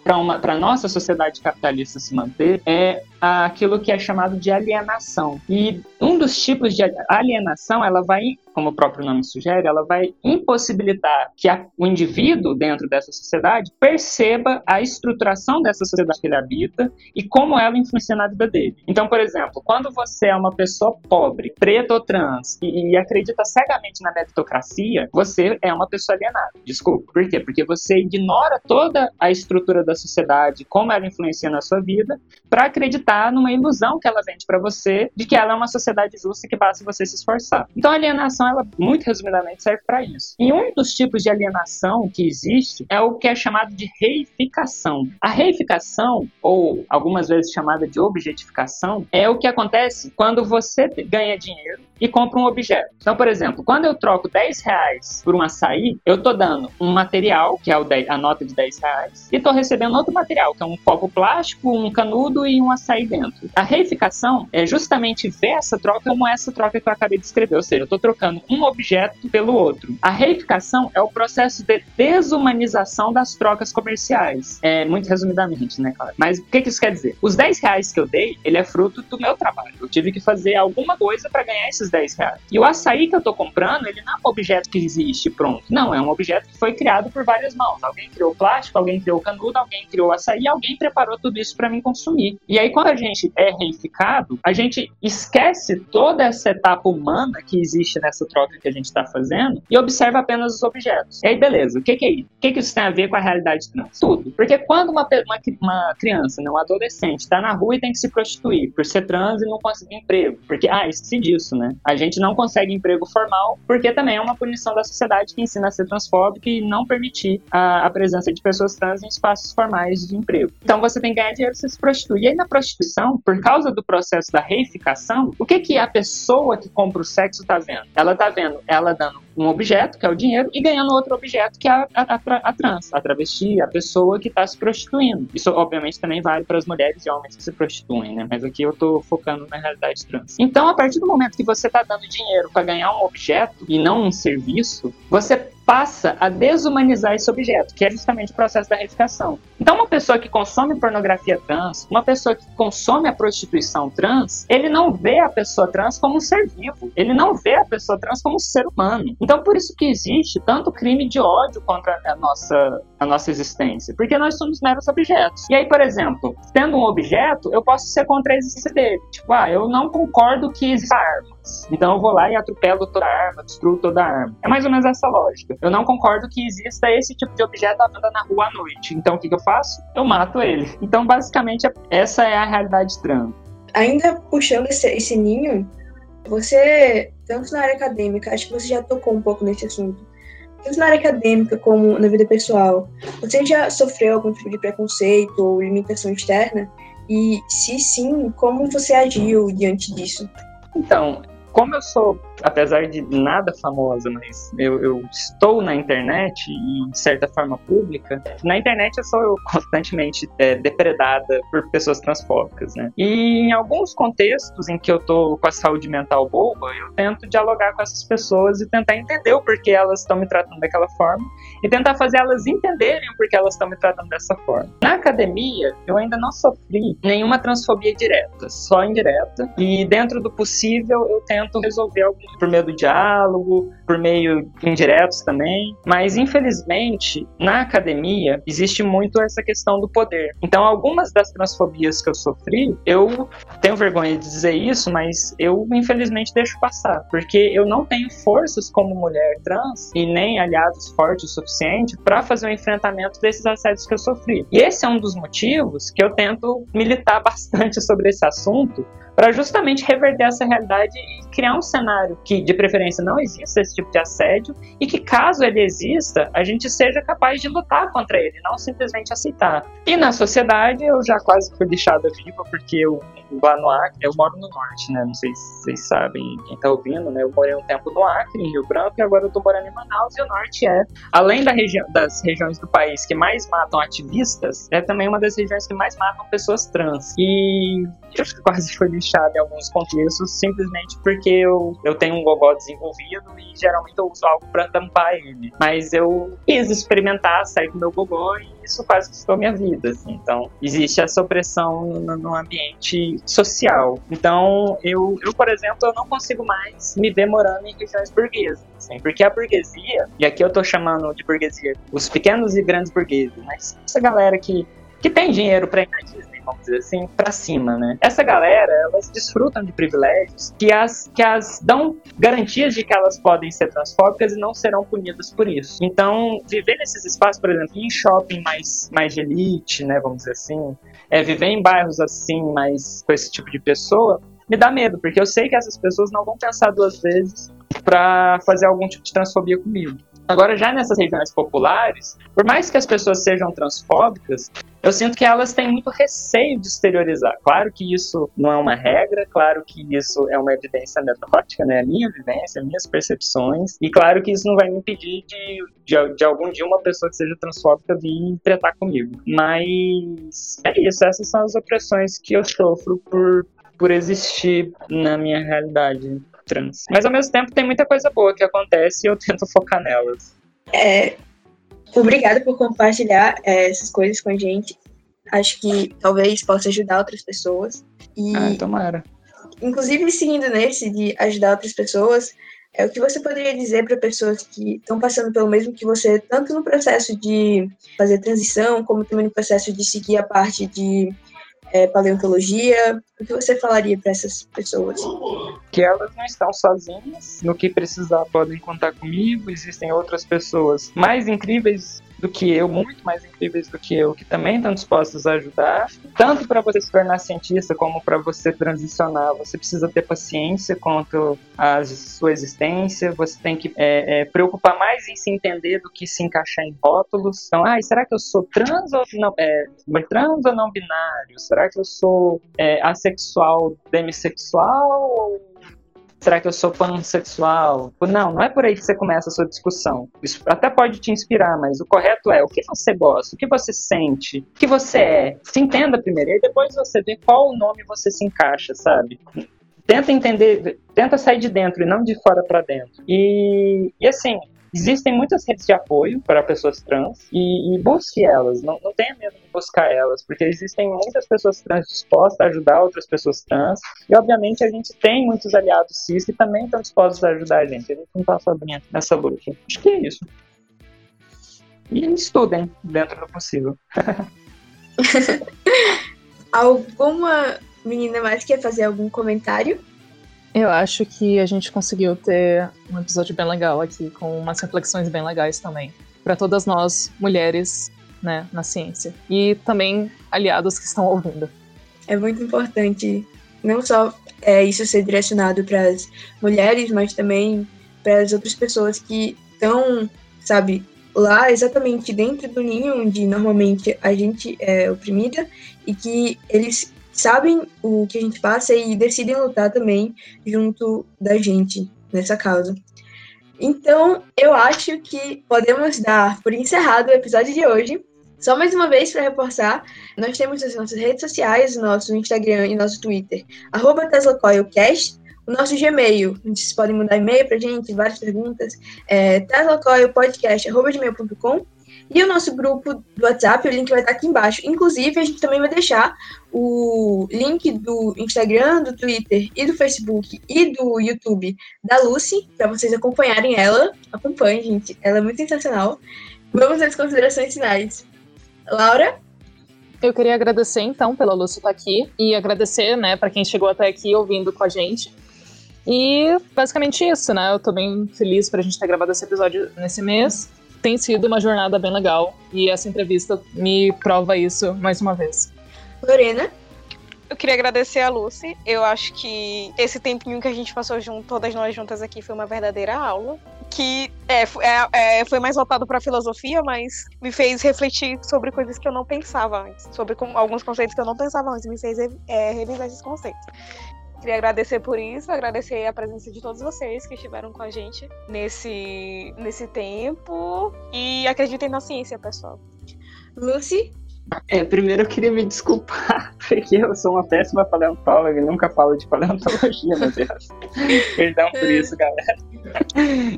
para a nossa sociedade capitalista se manter é aquilo que é chamado de alienação. E um dos tipos de alienação, ela vai, como o próprio nome sugere, ela vai impossibilitar que a, o indivíduo dentro dessa sociedade perceba a estruturação dessa sociedade que ele habita e como ela influencia na vida dele. Então, por exemplo, quando você é uma pessoa pobre, preta ou trans e, e acredita cegamente na meritocracia, você é uma pessoa alienada. Desculpa. Por quê? Porque você ignora toda a estrutura da sociedade, como ela influencia na sua vida, para acreditar acreditar numa ilusão que ela vende para você de que ela é uma sociedade justa que basta você se esforçar. Então a alienação, ela muito resumidamente serve para isso. E um dos tipos de alienação que existe é o que é chamado de reificação. A reificação, ou algumas vezes chamada de objetificação, é o que acontece quando você ganha dinheiro e compra um objeto. Então, por exemplo, quando eu troco 10 reais por um açaí, eu estou dando um material, que é a nota de 10 reais, e estou recebendo outro material, que é um copo plástico, um canudo e um açaí dentro. A reificação é justamente ver essa troca como essa troca que eu acabei de descrever, ou seja, eu estou trocando um objeto pelo outro. A reificação é o processo de desumanização das trocas comerciais. É, muito resumidamente, né, claro. Mas o que, que isso quer dizer? Os 10 reais que eu dei, ele é fruto do meu trabalho. Eu tive que fazer alguma coisa para ganhar esses 10 reais. E o açaí que eu estou comprando, ele não é um objeto que existe pronto. Não, é um objeto que foi criado por várias mãos. Alguém criou plástico, alguém criou canudo, alguém criou açaí, alguém preparou tudo isso para mim consumir. E aí, quando a gente é reificado, a gente esquece toda essa etapa humana que existe nessa troca que a gente está fazendo e observa apenas os objetos. E aí, beleza, o que, que é isso? O que, que isso tem a ver com a realidade trans? Tudo. Porque quando uma, uma, uma criança, né, um adolescente, está na rua e tem que se prostituir por ser trans e não conseguir emprego, porque, ah, esqueci disso, né? A gente não consegue emprego formal porque também é uma punição da sociedade que ensina a ser transfóbica e não permitir a, a presença de pessoas trans em espaços formais de emprego. Então você tem que ganhar dinheiro para se prostituir. E aí na prostituição prostituição, por causa do processo da reificação, o que, que a pessoa que compra o sexo está vendo? Ela está vendo ela dando um objeto, que é o dinheiro, e ganhando outro objeto, que é a, a, a, trans, a travesti, a pessoa que está se prostituindo. Isso, obviamente, também vale para as mulheres e homens que se prostituem, né? Mas aqui eu estou focando na realidade trans. Então, a partir do momento que você está dando dinheiro para ganhar um objeto e não um serviço, você passa a desumanizar esse objeto, que é justamente o processo da reificação. Então, uma pessoa que consome pornografia trans, uma pessoa que consome a prostituição trans, ele não vê a pessoa trans como um ser vivo, ele não vê a pessoa trans como um ser humano. Então, por isso que existe tanto crime de ódio contra a nossa, a nossa existência, porque nós somos meros objetos. E aí, por exemplo, tendo um objeto, eu posso ser contra a existência dele. Tipo, ah, eu não concordo que exista arma. Então eu vou lá e atropelo toda a arma, destruo toda a arma. É mais ou menos essa lógica. Eu não concordo que exista esse tipo de objeto andando na rua à noite. Então o que, que eu faço? Eu mato ele. Então basicamente essa é a realidade trans. Ainda puxando esse, esse ninho, você, tanto na área acadêmica, acho que você já tocou um pouco nesse assunto, tanto na área acadêmica como na vida pessoal, você já sofreu algum tipo de preconceito ou limitação externa? E se sim, como você agiu diante disso? Então, como eu sou, apesar de nada famosa, mas eu, eu, estou na internet e de certa forma pública, na internet eu sou constantemente é, depredada por pessoas transfóbicas, né? E em alguns contextos em que eu tô com a saúde mental boa, eu tento dialogar com essas pessoas e tentar entender o porquê elas estão me tratando daquela forma e tentar fazer elas entenderem o porquê elas estão me tratando dessa forma. Na academia, eu ainda não sofri nenhuma transfobia direta, só indireta, e dentro do possível eu tento resolver algo por meio do diálogo, por meio indiretos também. Mas, infelizmente, na academia existe muito essa questão do poder. Então, algumas das transfobias que eu sofri, eu tenho vergonha de dizer isso, mas eu, infelizmente, deixo passar. Porque eu não tenho forças como mulher trans e nem aliados fortes o suficiente para fazer o um enfrentamento desses assédios que eu sofri. E esse é um dos motivos que eu tento militar bastante sobre esse assunto, para justamente reverter essa realidade e criar um cenário que, de preferência, não exista esse tipo de assédio e que, caso ele exista, a gente seja capaz de lutar contra ele, não simplesmente aceitar. E na sociedade, eu já quase fui deixada viva porque eu lá no Acre, eu moro no norte, né? Não sei se vocês sabem, quem tá ouvindo, né? Eu morei um tempo no Acre, em Rio Branco, e agora eu tô morando em Manaus, e o norte é, além da região, das regiões do país que mais matam ativistas, é também uma das regiões que mais matam pessoas trans. E eu quase fui lixado em alguns contextos, simplesmente porque eu, eu tenho um gogó desenvolvido e geralmente eu uso algo para tampar ele. Mas eu quis experimentar, sair com meu gogó e isso quase custou minha vida. Assim. Então, existe essa opressão no, no, ambiente social. Então, eu, eu, por exemplo, eu não consigo mais me ver morando em regiões burguesas. Assim, porque a burguesia, e aqui eu tô chamando de burguesia os pequenos e grandes burgueses, mas essa galera que, que tem dinheiro para ir na Disney vamos dizer assim, para cima, né? Essa galera, elas desfrutam de privilégios que as, que as dão garantias de que elas podem ser transfóbicas e não serão punidas por isso. Então, viver nesses espaços, por exemplo, em shopping mais, mais de elite, né, vamos dizer assim, é, viver em bairros assim, mais com esse tipo de pessoa, me dá medo, porque eu sei que essas pessoas não vão pensar duas vezes para fazer algum tipo de transfobia comigo. Agora, já nessas regiões populares, por mais que as pessoas sejam transfóbicas, eu sinto que elas têm muito receio de exteriorizar. Claro que isso não é uma regra, claro que isso é uma evidência anedótica, né? A minha vivência, minhas percepções, e claro que isso não vai me impedir de, de, de algum dia uma pessoa que seja transfóbica vir tratar comigo. Mas é isso, essas são as opressões que eu sofro por, por existir na minha realidade trans. Mas ao mesmo tempo tem muita coisa boa que acontece e eu tento focar nelas. É, obrigada por compartilhar é, essas coisas com a gente. Acho que talvez possa ajudar outras pessoas. E, ah, tomara. Inclusive, seguindo nesse de ajudar outras pessoas, é o que você poderia dizer para pessoas que estão passando pelo mesmo que você, tanto no processo de fazer transição, como também no processo de seguir a parte de é, paleontologia? O que você falaria para essas pessoas? Que elas não estão sozinhas. No que precisar, podem contar comigo. Existem outras pessoas mais incríveis do que eu, muito mais incríveis do que eu, que também estão dispostos a ajudar. Tanto para você se tornar cientista como para você transicionar, você precisa ter paciência quanto à sua existência. Você tem que é, é, preocupar mais em se entender do que se encaixar em rótulos. Então, ah, será que eu sou trans ou não, é, trans ou não binário? Será que eu sou é, assexual, demissexual Será que eu sou pansexual? Não, não é por aí que você começa a sua discussão. Isso até pode te inspirar, mas o correto é o que você gosta, o que você sente, o que você é. Se entenda primeiro, e depois você vê qual nome você se encaixa, sabe? Tenta entender, tenta sair de dentro e não de fora para dentro. E, e assim, Existem muitas redes de apoio para pessoas trans e, e busque elas, não, não tenha medo de buscar elas, porque existem muitas pessoas trans dispostas a ajudar outras pessoas trans e, obviamente, a gente tem muitos aliados cis que também estão dispostos a ajudar a gente. A gente não está sozinho nessa luta. Acho que é isso. E estudem dentro do possível. Alguma menina mais quer fazer algum comentário? Eu acho que a gente conseguiu ter um episódio bem legal aqui, com umas reflexões bem legais também. Para todas nós, mulheres, né, na ciência. E também aliados que estão ouvindo. É muito importante não só é, isso ser direcionado para as mulheres, mas também para as outras pessoas que estão, sabe, lá exatamente dentro do ninho onde normalmente a gente é oprimida e que eles sabem o que a gente passa e decidem lutar também junto da gente nessa causa. Então, eu acho que podemos dar por encerrado o episódio de hoje. Só mais uma vez para reforçar, nós temos as nossas redes sociais, nosso Instagram e nosso Twitter, arroba TeslaCoilCast, o nosso Gmail, vocês podem mandar e-mail para gente, várias perguntas, é teslacoilpodcast.gmail.com e o nosso grupo do WhatsApp, o link vai estar aqui embaixo. Inclusive, a gente também vai deixar o link do Instagram, do Twitter e do Facebook e do YouTube da Lucy, para vocês acompanharem ela. Acompanhem, gente. Ela é muito sensacional. Vamos às considerações finais. Laura? Eu queria agradecer, então, pela Lucy estar aqui e agradecer, né, para quem chegou até aqui ouvindo com a gente. E basicamente isso, né? Eu tô bem feliz pra gente ter gravado esse episódio nesse mês tem sido uma jornada bem legal e essa entrevista me prova isso mais uma vez. Lorena? Eu queria agradecer a Lucy. Eu acho que esse tempinho que a gente passou junto, todas nós juntas aqui, foi uma verdadeira aula. Que é, é, é foi mais voltado para filosofia, mas me fez refletir sobre coisas que eu não pensava antes, sobre com, alguns conceitos que eu não pensava antes, me fez é, revisar esses conceitos. Queria agradecer por isso, agradecer a presença de todos vocês que estiveram com a gente nesse, nesse tempo. E acreditem na ciência, pessoal. Lucy? É, primeiro eu queria me desculpar, porque eu sou uma péssima paleontóloga e nunca falo de paleontologia, meu Deus. Perdão por isso, galera.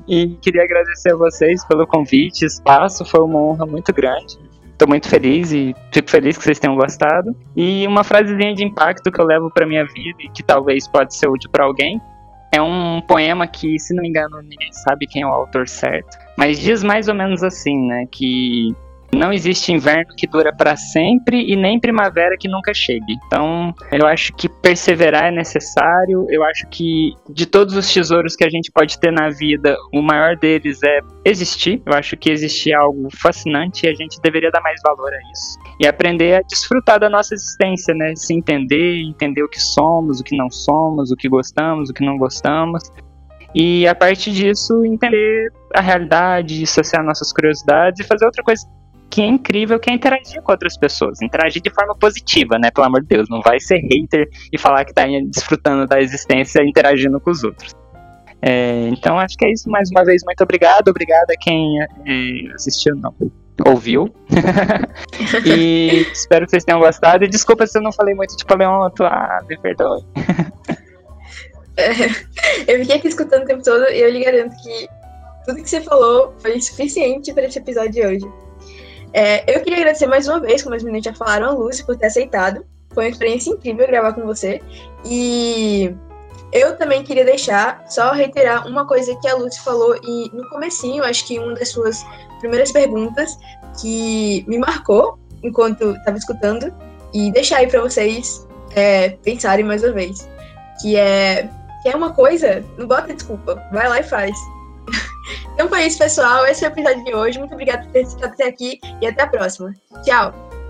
E queria agradecer a vocês pelo convite, espaço, foi uma honra muito grande Tô muito feliz e fico feliz que vocês tenham gostado. E uma frasezinha de impacto que eu levo para minha vida e que talvez pode ser útil para alguém é um poema que, se não me engano, ninguém sabe quem é o autor certo, mas diz mais ou menos assim, né, que não existe inverno que dura para sempre e nem primavera que nunca chegue. Então, eu acho que perseverar é necessário. Eu acho que de todos os tesouros que a gente pode ter na vida, o maior deles é existir. Eu acho que existir é algo fascinante e a gente deveria dar mais valor a isso. E aprender a desfrutar da nossa existência, né? Se entender, entender o que somos, o que não somos, o que gostamos, o que não gostamos. E a partir disso, entender a realidade, associar nossas curiosidades e fazer outra coisa que é incrível, que é interagir com outras pessoas. Interagir de forma positiva, né? Pelo amor de Deus. Não vai ser hater e falar que tá desfrutando da existência interagindo com os outros. É, então acho que é isso. Mais uma vez, muito obrigado. Obrigado a quem é, assistiu, não. Ouviu. e espero que vocês tenham gostado. E desculpa se eu não falei muito de paleonto. Ah, me perdoe. Eu fiquei aqui escutando o tempo todo e eu lhe garanto que tudo que você falou foi suficiente para esse episódio de hoje. É, eu queria agradecer mais uma vez, como as meninas já falaram, a Lucy por ter aceitado. Foi uma experiência incrível gravar com você. E eu também queria deixar, só reiterar uma coisa que a Lucy falou e no comecinho, acho que uma das suas primeiras perguntas que me marcou enquanto estava escutando e deixar aí para vocês é, pensarem mais uma vez, que é que é uma coisa, não bota desculpa, vai lá e faz. Então foi isso, pessoal. Esse foi o episódio de hoje. Muito obrigada por ter estado até aqui e até a próxima. Tchau!